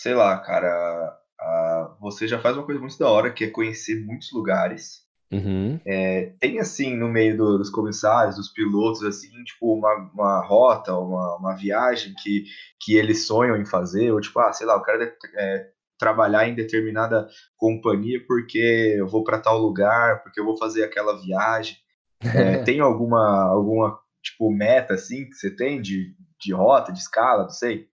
sei lá, cara, a- você já faz uma coisa muito da hora, que é conhecer muitos lugares. Uhum. É, tem assim, no meio do- dos comissários, dos pilotos, assim, tipo, uma, uma rota, uma, uma viagem que, que eles sonham em fazer, ou tipo, ah, sei lá, eu quero de- é, trabalhar em determinada companhia porque eu vou para tal lugar, porque eu vou fazer aquela viagem. É, tem alguma, alguma, tipo, meta, assim, que você tem de, de rota, de escala, não sei?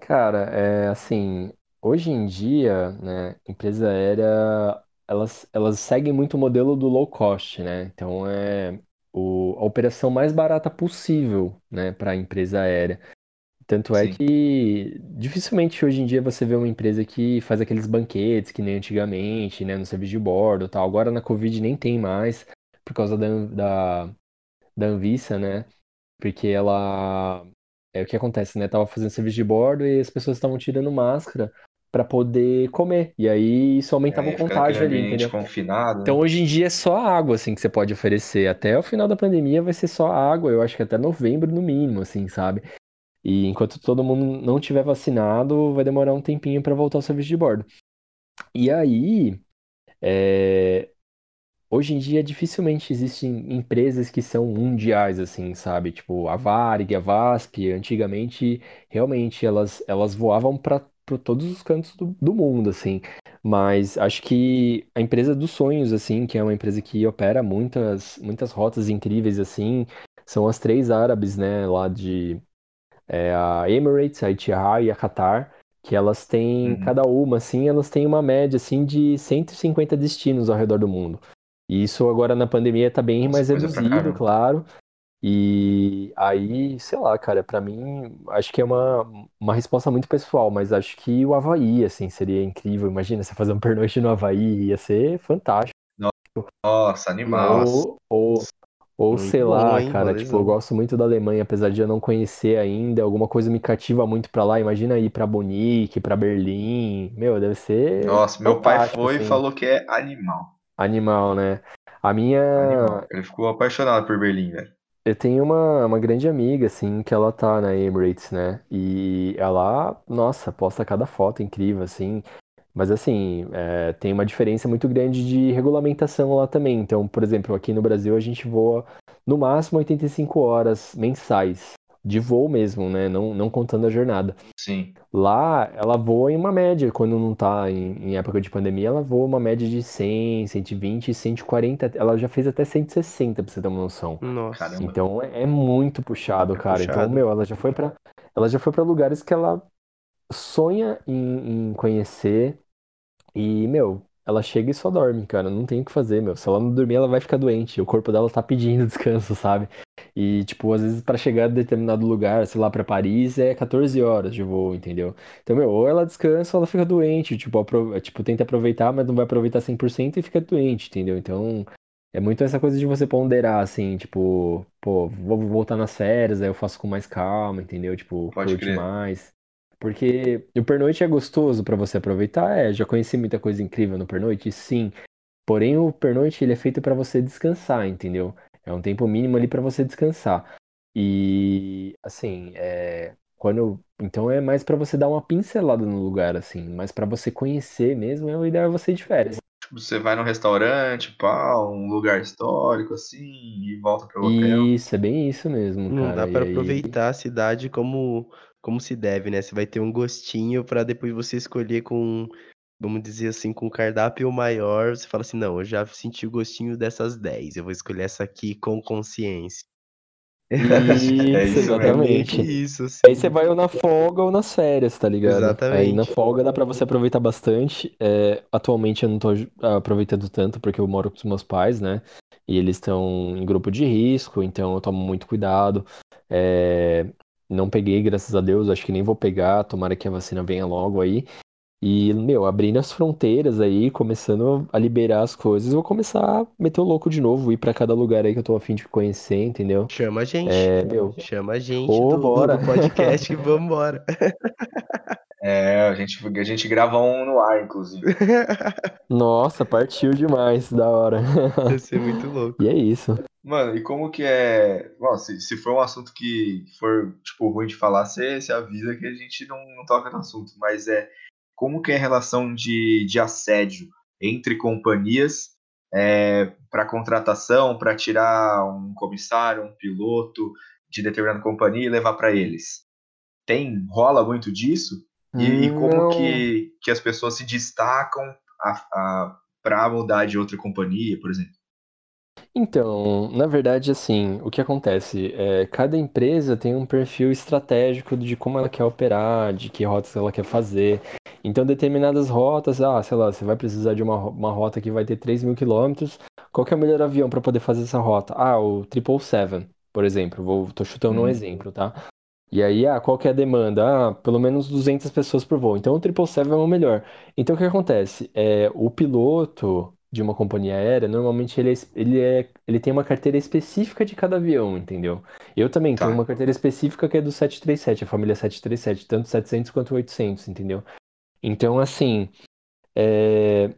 Cara, é assim, hoje em dia, né, empresa aérea, elas, elas seguem muito o modelo do low cost, né? Então é o, a operação mais barata possível, né, para a empresa aérea. Tanto é Sim. que dificilmente hoje em dia você vê uma empresa que faz aqueles banquetes que nem antigamente, né, no serviço de bordo, e tal. Agora na Covid nem tem mais por causa da, da, da Anvisa, né? Porque ela. É o que acontece, né? Tava fazendo serviço de bordo e as pessoas estavam tirando máscara pra poder comer. E aí isso aumentava o Aí contágio ali, entendeu? confinado, Então né? hoje em dia é só água, assim, que você pode oferecer. Até o final da pandemia vai ser só água, eu acho que até novembro no mínimo, assim, sabe? E enquanto todo mundo não tiver vacinado, vai demorar um tempinho pra voltar ao serviço de bordo. E aí, é, Hoje em dia, dificilmente existem empresas que são mundiais, assim, sabe? Tipo, a Varig, a VASP, antigamente, realmente, elas, elas voavam para todos os cantos do, do mundo, assim. Mas acho que a empresa dos sonhos, assim, que é uma empresa que opera muitas, muitas rotas incríveis, assim, são as três árabes, né, lá de é, a Emirates, a Etihad e a Qatar. que elas têm, Uhum. cada uma, assim, elas têm uma média, assim, de 150 destinos ao redor do mundo. E isso agora na pandemia tá bem Nossa, mais reduzido, claro. E aí, sei lá, cara, pra mim, acho que é uma, uma resposta muito pessoal, mas acho que o Havaí, assim, seria incrível. Imagina você fazer um pernoite no Havaí, ia ser fantástico. Nossa, animal. Ou, ou, ou sei bom, lá, hein? cara, tipo, eu gosto muito da Alemanha, apesar de eu não conhecer ainda, alguma coisa me cativa muito pra lá. Imagina ir pra Munique, pra Berlim. Meu, deve ser Nossa, meu pai foi e assim. falou que é animal. Animal, né? A minha, Animal. Ele ficou apaixonado por Berlim, velho. Eu tenho uma, uma grande amiga, assim, que ela tá na Emirates, né? E ela, nossa, posta cada foto incrível, assim. Mas, assim, é, tem uma diferença muito grande de regulamentação lá também. Então, por exemplo, aqui no Brasil a gente voa no máximo 85 horas mensais. De voo mesmo, né? Não, não contando a jornada. Sim. Lá, ela voa em uma média, quando não tá em, em época de pandemia, ela voa uma média de 100, 120, 140. Ela já fez até 160, pra você ter uma noção. Nossa. Caramba. Então é é muito puxado, É cara. Então, puxado. meu, ela já foi pra ela já foi para lugares que ela sonha em, em conhecer e, meu, ela chega e só dorme, cara. Não tem o que fazer, meu. Se ela não dormir, ela vai ficar doente. O corpo dela tá pedindo descanso, sabe? E, tipo, às vezes pra chegar a determinado lugar, sei lá, pra Paris, é 14 horas de voo, entendeu? Então, meu, ou ela descansa ou ela fica doente. Tipo, apro- tipo, tenta aproveitar, mas não vai aproveitar 100% e fica doente, entendeu? Então, é muito essa coisa de você ponderar, assim, tipo, pô, vou voltar nas férias, aí eu faço com mais calma, entendeu? Tipo, Pode curte crer. mais. Porque o pernoite é gostoso pra você aproveitar, é, já conheci muita coisa incrível no pernoite, sim. Porém, o pernoite ele é feito pra você descansar, entendeu? É um tempo mínimo ali pra você descansar. E assim, é, quando então é mais pra você dar uma pincelada no lugar assim, mas pra você conhecer mesmo, é o ideal é você ir de férias. Tipo, você vai num restaurante, pá, um lugar histórico, assim, e volta pro hotel. Isso, é bem isso mesmo, Não cara. dá E pra aí, aproveitar a cidade como, como se deve, né? Você vai ter um gostinho pra depois você escolher com, vamos dizer assim, com um cardápio maior. Você fala assim, não, eu já senti o gostinho dessas 10, eu vou escolher essa aqui com consciência. É Isso, isso. É meio que exatamente. isso, assim. Aí você vai ou na folga ou nas férias, tá ligado? Aí na Exatamente. folga dá pra você aproveitar bastante. É, atualmente eu não tô aproveitando tanto porque eu moro com os meus pais, né? E eles estão em grupo de risco, então eu tomo muito cuidado. É, não peguei, graças a Deus, acho que nem vou pegar, tomara que a vacina venha logo aí. E, meu, abrindo as fronteiras aí, começando a liberar as coisas, eu vou começar a meter o louco de novo, ir pra cada lugar aí que eu tô a fim de conhecer, entendeu? Chama a gente. É, meu, Chama a gente Ô, do, bora. do podcast vambora. É, a gente, a gente grava um no ar, inclusive. Nossa, partiu demais, da hora. Ia ser muito louco. E é isso. Mano, e como que é. Bom, se, se for um assunto que for, tipo, ruim de falar, você, você avisa que a gente não, não toca no assunto. Mas é como que é a relação de, de assédio entre companhias é, para contratação, para tirar um comissário, um piloto de determinada companhia e levar para eles? Tem, rola muito disso? E, e como que, que as pessoas se destacam a, a, para mudar de outra companhia, por exemplo? Então, na verdade, assim, o que acontece é cada empresa tem um perfil estratégico de como ela quer operar, de que rotas ela quer fazer. Então, determinadas rotas, ah, sei lá, você vai precisar de uma, uma rota que vai ter 3 mil quilômetros. Qual que é o melhor avião para poder fazer essa rota? Ah, o 777, por exemplo. Vou, tô chutando um Uhum. exemplo, tá? E aí, ah, qual que é a demanda? Ah, pelo menos 200 pessoas por voo. Então, o 777 é o melhor. Então, o que acontece? É, o piloto de uma companhia aérea, normalmente ele, é, ele, é, ele tem uma carteira específica de cada avião, entendeu? Eu também Tá. tenho uma carteira específica que é do 737, a família 737, tanto 700 quanto 800, entendeu? Então, assim, é,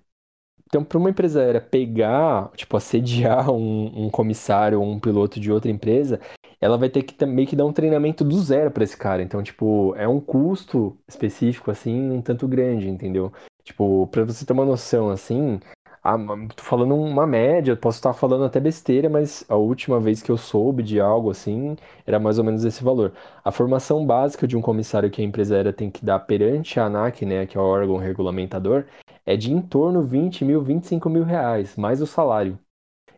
então, para uma empresa aérea pegar, tipo, assediar um, um comissário ou um piloto de outra empresa, ela vai ter que também que dar um treinamento do zero para esse cara. Então, tipo, é um custo específico, assim, um tanto grande, entendeu? Tipo, para você ter uma noção, assim, a, tô falando uma média, posso estar falando até besteira, mas a última vez que eu soube de algo assim, era mais ou menos esse valor. A formação básica de um comissário que a empresa tem que dar perante a ANAC, né, que é o órgão regulamentador, é de em torno 20 mil, 25 mil reais, mais o salário.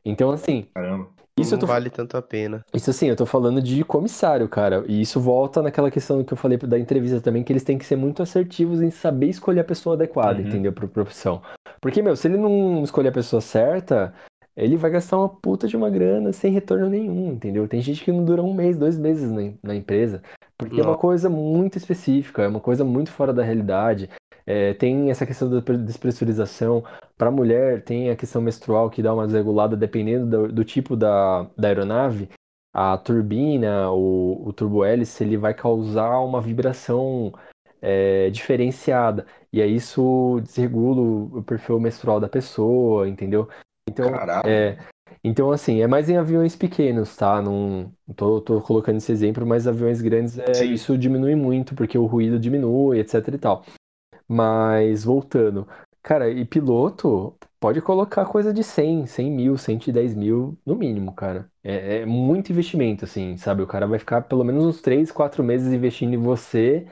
Então, assim, Caramba. Isso não tô... vale tanto a pena. Isso assim, eu tô falando de comissário, cara. E isso volta naquela questão que eu falei da entrevista também, que eles têm que ser muito assertivos em saber escolher a pessoa adequada, uhum. entendeu? Pra profissão. Porque, meu, se ele não escolher a pessoa certa, ele vai gastar uma puta de uma grana sem retorno nenhum, entendeu? Tem gente que não dura um mês, dois meses na, na empresa, porque não. é uma coisa muito específica, é uma coisa muito fora da realidade. É, tem essa questão da despressurização. Para a mulher, tem a questão menstrual que dá uma desregulada dependendo do, do tipo da, da aeronave. A turbina, o, o turbo-hélice, ele vai causar uma vibração é, diferenciada. E aí isso desregula o perfil menstrual da pessoa, entendeu? Então, é, então, assim, é mais em aviões pequenos, tá? Não tô, tô colocando esse exemplo, mas aviões grandes, é, isso diminui muito, porque o ruído diminui, etc e tal. Mas, voltando, cara, e piloto pode colocar coisa de 100, 100 mil, 110 mil no mínimo, cara. É, é muito investimento, assim, sabe? O cara vai ficar pelo menos uns 3, 4 meses investindo em você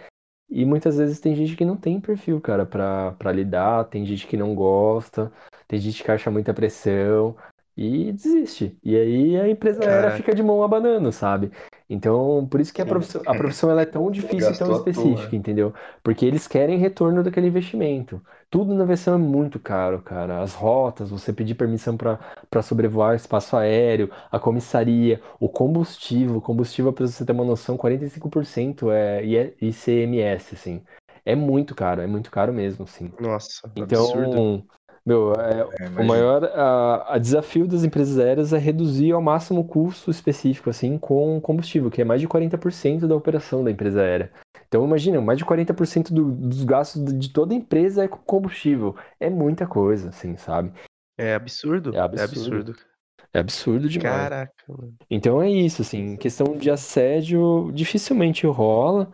e muitas vezes tem gente que não tem perfil, cara, pra, pra lidar, tem gente que não gosta, tem gente que acha muita pressão e desiste. E aí a empresa aérea fica de mão abanando, sabe? Então, por isso que a profissão, a profissão ela é tão difícil e tão específica, entendeu? Porque eles querem retorno daquele investimento. Tudo na aviação é muito caro, cara. As rotas, você pedir permissão para sobrevoar espaço aéreo, a comissaria, o combustível. O combustível, para você ter uma noção, 45% é ICMS, assim. É muito caro, é muito caro mesmo, assim. Nossa, então, absurdo. Meu, é, é, o maior a, a, desafio das empresas aéreas é reduzir ao máximo o custo específico, assim, com combustível, que é mais de 40% da operação da empresa aérea. Então, imagina, mais de 40% do, dos gastos de toda empresa é com combustível. É muita coisa, assim, sabe? É absurdo. É absurdo. É absurdo, é absurdo demais. Caraca, mano. Então é isso, assim, questão de assédio dificilmente rola.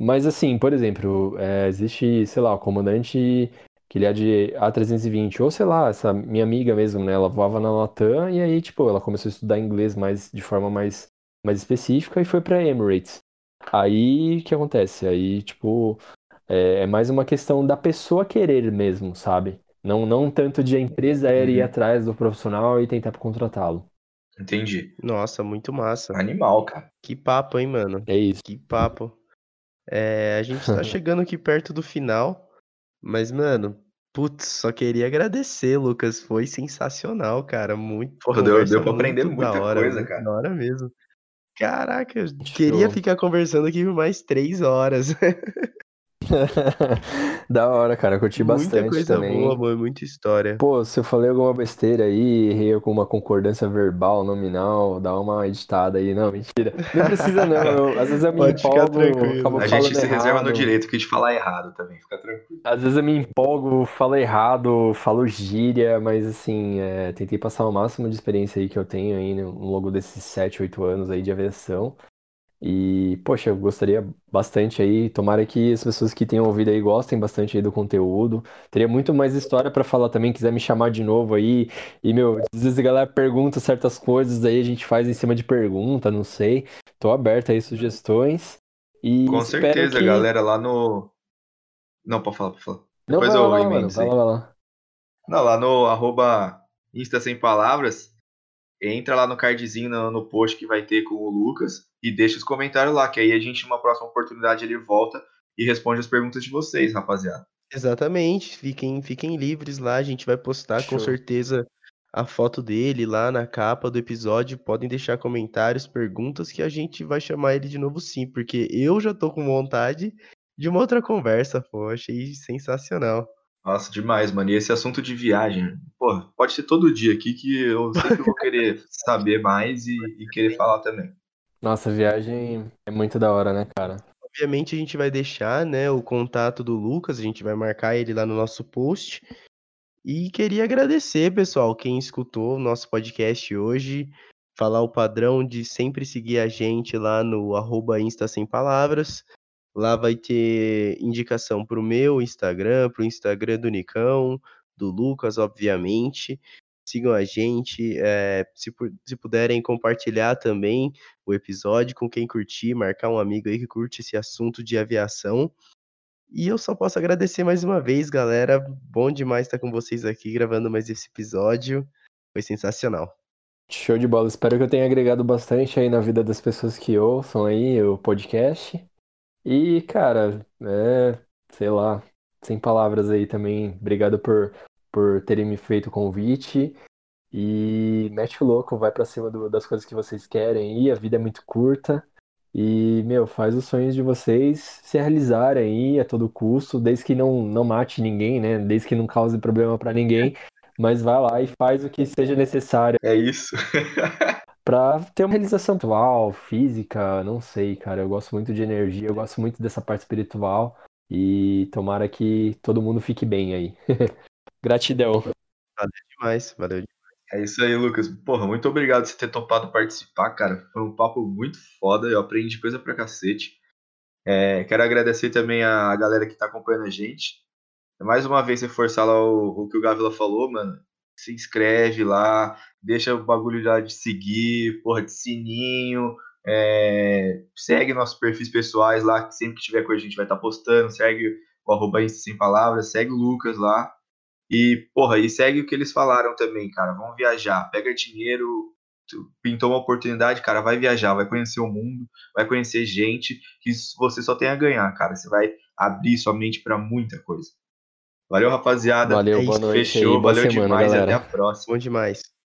Mas assim, por exemplo, é, existe, sei lá, o comandante que ele é de A320, ou sei lá, essa minha amiga mesmo, né, ela voava na Latam e aí, tipo, ela começou a estudar inglês mais de forma mais, mais específica e foi para Emirates. Aí, o que acontece? Aí, tipo, é, é, mais uma questão da pessoa querer mesmo, sabe? Não, não tanto de a empresa aérea ir uhum. atrás do profissional e tentar contratá-lo. Entendi. Nossa, muito massa. Animal, cara. Que papo, hein, mano? É isso. Que papo. É, a gente tá chegando aqui perto do final. Mas, mano, putz, só queria agradecer, Lucas. Foi sensacional, cara. Muito. Porra, deu, deu pra aprender muita hora, coisa, cara. Da hora mesmo. Caraca, eu queria ficar conversando aqui por mais três horas. da hora, cara. Curti muita bastante coisa também. boa, mano. Muita história. Pô, se eu falei alguma besteira aí, errei alguma concordância verbal, nominal, dá uma editada aí. Não, mentira. Não precisa, não. Eu, às vezes eu me Pode empolgo. A gente se errado. reserva no direito que de falar errado também, fica tranquilo. Às vezes eu me empolgo, falo errado, falo gíria, mas assim, é, tentei passar o máximo de experiência aí que eu tenho aí no longo desses 7, 8 anos aí de aviação. E, poxa, eu gostaria bastante aí, tomara que as pessoas que tenham ouvido aí gostem bastante aí do conteúdo. Teria muito mais história para falar também, quiser me chamar de novo aí. E, meu, às vezes a galera pergunta certas coisas, aí a gente faz em cima de pergunta, não sei. Tô aberto aí sugestões. E Com certeza, que... galera, lá no. Não, pode falar, pode falar. Não, Depois vai eu lá, emendo vai lá, vai lá. Não, lá no arroba Insta Sem Palavras, entra lá no cardzinho no, no post que vai ter com o Lucas e deixa os comentários lá, que aí a gente, numa próxima oportunidade, ele volta e responde as perguntas de vocês, rapaziada. Exatamente, fiquem, fiquem livres lá, a gente vai postar Show. com certeza a foto dele lá na capa do episódio. Podem deixar comentários, perguntas que a gente vai chamar ele de novo sim, porque eu já tô com vontade de uma outra conversa, pô, achei sensacional. Nossa, demais, mano. E esse assunto de viagem, pô, pode ser todo dia aqui que eu sempre vou querer saber mais e, e querer falar também. Nossa, viagem é muito da hora, né, cara? Obviamente a gente vai deixar, né, o contato do Lucas, a gente vai marcar ele lá no nosso post. E queria agradecer, pessoal, quem escutou o nosso podcast hoje, falar o padrão de sempre seguir a gente lá no arroba Insta Sem Palavras. Lá vai ter indicação para o meu Instagram, para o Instagram do Nicão, do Lucas, obviamente sigam a gente, é, se, se puderem compartilhar também o episódio com quem curtir, marcar um amigo aí que curte esse assunto de aviação. E eu só posso agradecer mais uma vez, galera. Bom demais estar com vocês aqui gravando mais esse episódio. Foi sensacional. Show de bola. Espero que eu tenha agregado bastante aí na vida das pessoas que ouçam aí o podcast. E, cara, é, sei lá, sem palavras aí também. Obrigado por, por terem me feito o convite. E mete o louco, vai pra cima do- das coisas que vocês querem aí. A vida é muito curta. E, meu, faz os sonhos de vocês se realizarem aí a todo custo, desde que não, não mate ninguém, né? Desde que não cause problema pra ninguém. Mas vai lá e faz o que seja necessário É isso. pra ter uma realização atual, física, não sei, cara. Eu gosto muito de energia, eu gosto muito dessa parte espiritual. E tomara que todo mundo fique bem aí. Gratidão. Demais, valeu. É isso aí, Lucas. Porra, muito obrigado por você ter topado participar, cara. Foi um papo muito foda, eu aprendi coisa pra cacete. É, quero agradecer também a galera que tá acompanhando a gente. Mais uma vez, reforçar lá o, o que o Gavila falou, mano. Se inscreve lá, deixa o bagulho já de seguir, porra, de sininho. é, segue nossos perfis pessoais lá, que sempre que tiver coisa a gente vai estar postando. Segue o arroba Sem Palavras, segue o Lucas lá. E, porra, e segue o que eles falaram também, cara. Vamos viajar, pega dinheiro, pintou uma oportunidade, cara, vai viajar, vai conhecer o mundo, vai conhecer gente que você só tem a ganhar, cara. Você vai abrir sua mente pra muita coisa. Valeu, rapaziada. Valeu, É boa isso, noite Fechou, aí, boa valeu semana, demais e galera. até a próxima. Bom demais.